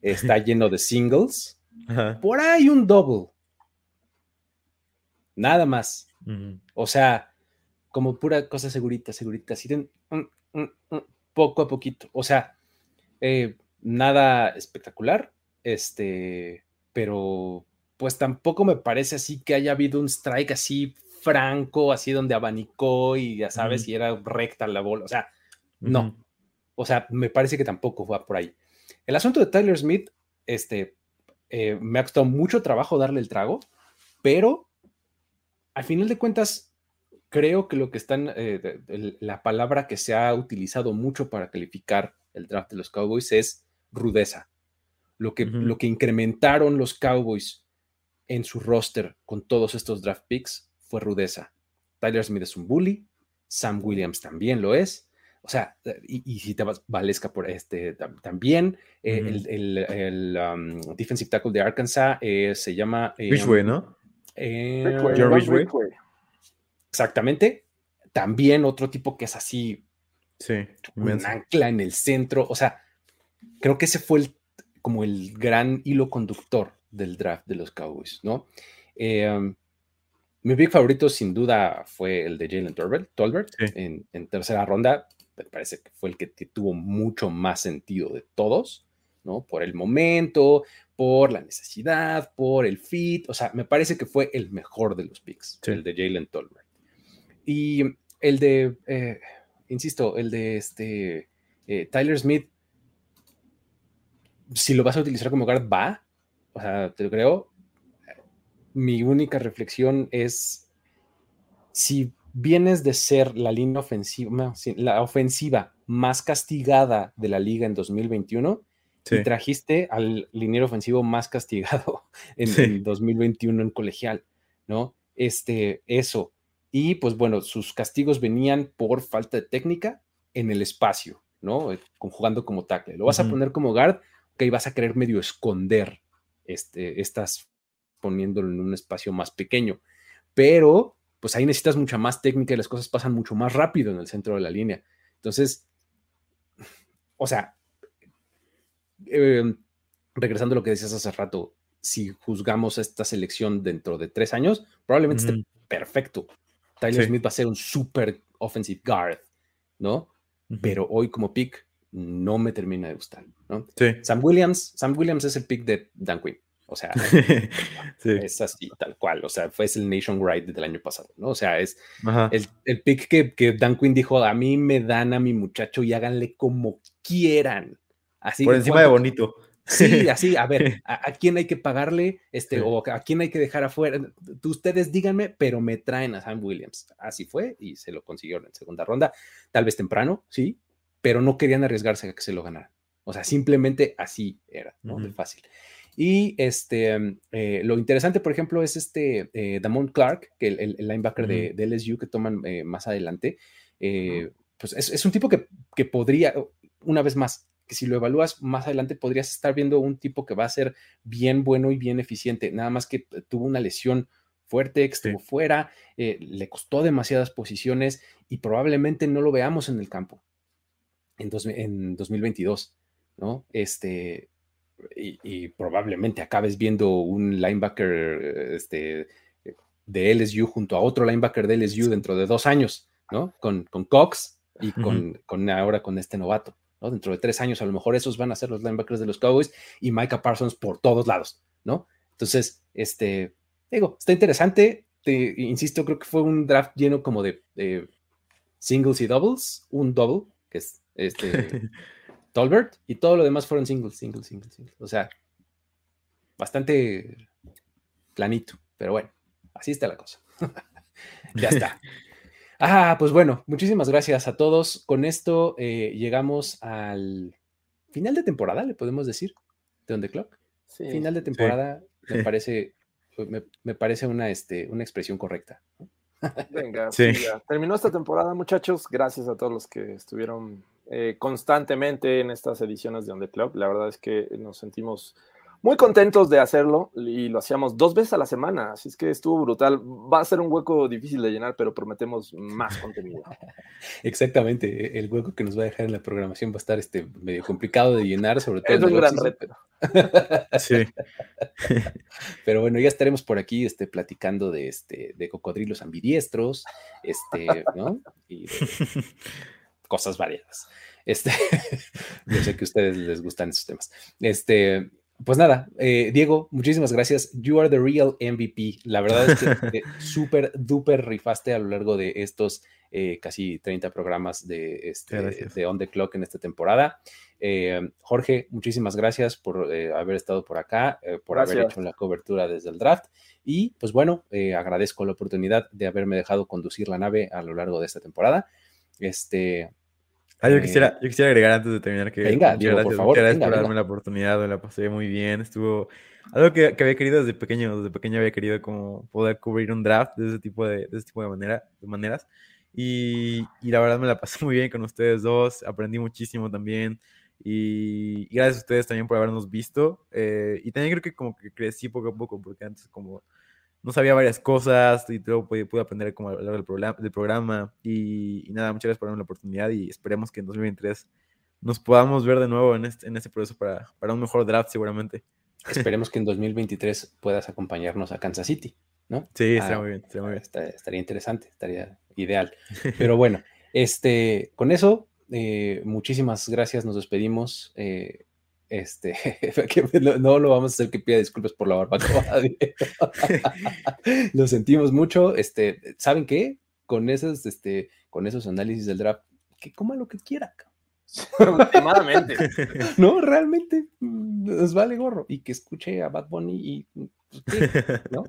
está <laughs> lleno de singles. Por ahí un double nada más. O sea, como pura cosa segurita, segurita, así de, poco a poquito. O sea, eh, nada espectacular, este, pero pues tampoco me parece así que haya habido un strike así franco, así donde abanicó y ya sabes, y era recta la bola. O sea, no. O sea, me parece que tampoco va por ahí. El asunto de Tyler Smith, este, eh, me ha costado mucho trabajo darle el trago, pero al final de cuentas, creo que lo que están, eh, la palabra que se ha utilizado mucho para calificar el draft de los Cowboys es rudeza. Lo que, lo que incrementaron los Cowboys en su roster con todos estos draft picks fue rudeza. Tyler Smith es un bully, Sam Williams también lo es. O sea, y, si te vas, Valesca por este también, eh, el, um, defensive tackle de Arkansas eh, se llama. Ridgeway, ¿no? John Ridgeway. Exactamente. También otro tipo que es así. Sí. Un ancla en el centro. O sea, creo que ese fue el, como el gran hilo conductor del draft de los Cowboys, ¿no? Eh, um, mi big favorito sin duda fue el de Jalen Tolbert, en, tercera ronda. Me parece que fue el que, tuvo mucho más sentido de todos, ¿no? Por el momento, por la necesidad, por el fit. O sea, me parece que fue el mejor de los picks, el de Jalen Tolbert. Y el de, eh, insisto, el de este eh, Tyler Smith, si lo vas a utilizar como guard, va. O sea, te lo creo mi única reflexión es si vienes de ser la línea ofensiva, la ofensiva más castigada de la liga en 2021 y trajiste al liniero ofensivo más castigado <laughs> en, 2021 en colegial, ¿no? Este, eso. Y pues bueno, sus castigos venían por falta de técnica en el espacio, ¿no? Eh, jugando como tackle. Lo vas a poner como guard, que vas a querer medio esconder este, estas poniéndolo en un espacio más pequeño. Pero, pues ahí necesitas mucha más técnica y las cosas pasan mucho más rápido en el centro de la línea. Entonces, o sea, em, regresando a lo que decías hace rato, si juzgamos esta selección dentro de tres años, probablemente esté perfecto. Tyler Smith va a ser un super offensive guard, ¿no? Pero hoy como pick no me termina de gustar, ¿no? Sam Williams, Sam Williams es el pick de Dan Quinn. O sea, <laughs> es así, tal cual. O sea, fue el Nation Ride del año pasado, ¿no? O sea, es el, el, pick que, que, Dan Quinn dijo: A mí me dan a mi muchacho y háganle como quieran. Así Por encima de bonito. Sí, <laughs> así, a ver, ¿a, quién hay que pagarle? Este, o a quién hay que dejar afuera. Ustedes díganme, pero me traen a Sam Williams. Así fue y se lo consiguieron en segunda ronda. Tal vez temprano, sí, pero no querían arriesgarse a que se lo ganaran. O sea, simplemente así era, ¿no? De fácil. Y este, eh, lo interesante, por ejemplo, es este eh, Damon Clark, que el, el linebacker de, LSU que toman eh, más adelante. Pues es, un tipo que, que, podría, una vez más, que si lo evalúas más adelante, podrías estar viendo un tipo que va a ser bien bueno y bien eficiente. Nada más que tuvo una lesión fuerte, que estuvo fuera, le costó demasiadas posiciones y probablemente no lo veamos en el campo en, en 2022, ¿no? Este, y, probablemente acabes viendo un linebacker este, de LSU junto a otro linebacker de LSU dentro de dos años, ¿no? Con, con Cox y con, con, ahora con este novato, ¿no? Dentro de tres años a lo mejor esos van a ser los linebackers de los Cowboys y Micah Parsons por todos lados, ¿no? Entonces, este, digo, está interesante, te, insisto, creo que fue un draft lleno como de, de singles y doubles, un double, que es este... <laughs> Tolbert y todo lo demás fueron singles, singles, singles, singles. O sea, bastante planito, pero bueno, así está la cosa. <laughs> ya está. Ah, pues bueno, muchísimas gracias a todos. Con esto eh, llegamos al final de temporada, le podemos decir, de On The Clock. final de temporada me parece, me, parece una, este, una expresión correcta. <laughs> Venga, sí. terminó esta temporada, muchachos. Gracias a todos los que estuvieron eh, constantemente en estas ediciones de On The Club. La verdad es que nos sentimos muy contentos de hacerlo y lo hacíamos dos veces a la semana, así es que estuvo brutal. Va a ser un hueco difícil de llenar, pero prometemos más contenido. <laughs> Exactamente, el hueco que nos va a dejar en la programación va a estar este, medio complicado de llenar, sobre todo. Es un gran reto. <laughs> sí. <laughs> Pero bueno, ya estaremos por aquí este, platicando de, este, de cocodrilos ambidiestros, este, ¿no? Y cosas variadas. Este, yo sé que a ustedes les gustan esos temas. Este, pues nada, eh, Diego, muchísimas gracias. You are the real MVP. La verdad es que <laughs> súper, duper rifaste a lo largo de estos eh, casi 30 programas de, este, de On the Clock en esta temporada. Eh, Jorge, muchísimas gracias por haber estado por acá, por haber hecho la cobertura desde el draft. Y pues bueno, agradezco la oportunidad de haberme dejado conducir la nave a lo largo de esta temporada. Este, Ah, yo, quisiera, yo quisiera agregar antes de terminar que venga, gracias, por favor, gracias por darme la oportunidad, me la pasé muy bien, estuvo algo que, que, había querido desde pequeño, desde pequeño había querido como poder cubrir un draft de ese tipo de, de ese tipo de, manera, de maneras y, y, la verdad me la pasé <laughs> muy bien con ustedes dos, aprendí muchísimo también y, gracias a ustedes también por habernos visto eh, y también creo que como que crecí poco a poco porque antes como no sabía varias cosas y luego pude, pude aprender como hablar del programa, del programa y, nada, muchas gracias por darme la oportunidad y esperemos que en 2023 nos podamos ver de nuevo en este, en este proceso para, para un mejor draft seguramente. Esperemos que en 2023 puedas acompañarnos a Kansas City, ¿no? Sí, estaría ah, muy bien, estaría muy bien. Estaría, interesante, estaría ideal. Pero bueno, este, con eso, eh, muchísimas gracias, nos despedimos. Eh, este, <laughs> no, lo vamos a hacer que pida disculpas por la barbacoa. <laughs> lo sentimos mucho. Este, ¿saben qué? Con esos, este, con esos análisis del draft, que coma lo que quiera. <laughs> no, realmente mm, nos vale gorro. Y que escuche a Bad Bunny y pues, ¿no?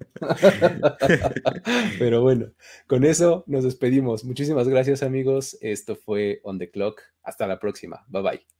Pero bueno, con eso nos despedimos. Muchísimas gracias, amigos. Esto fue On the Clock. Hasta la próxima. Bye bye.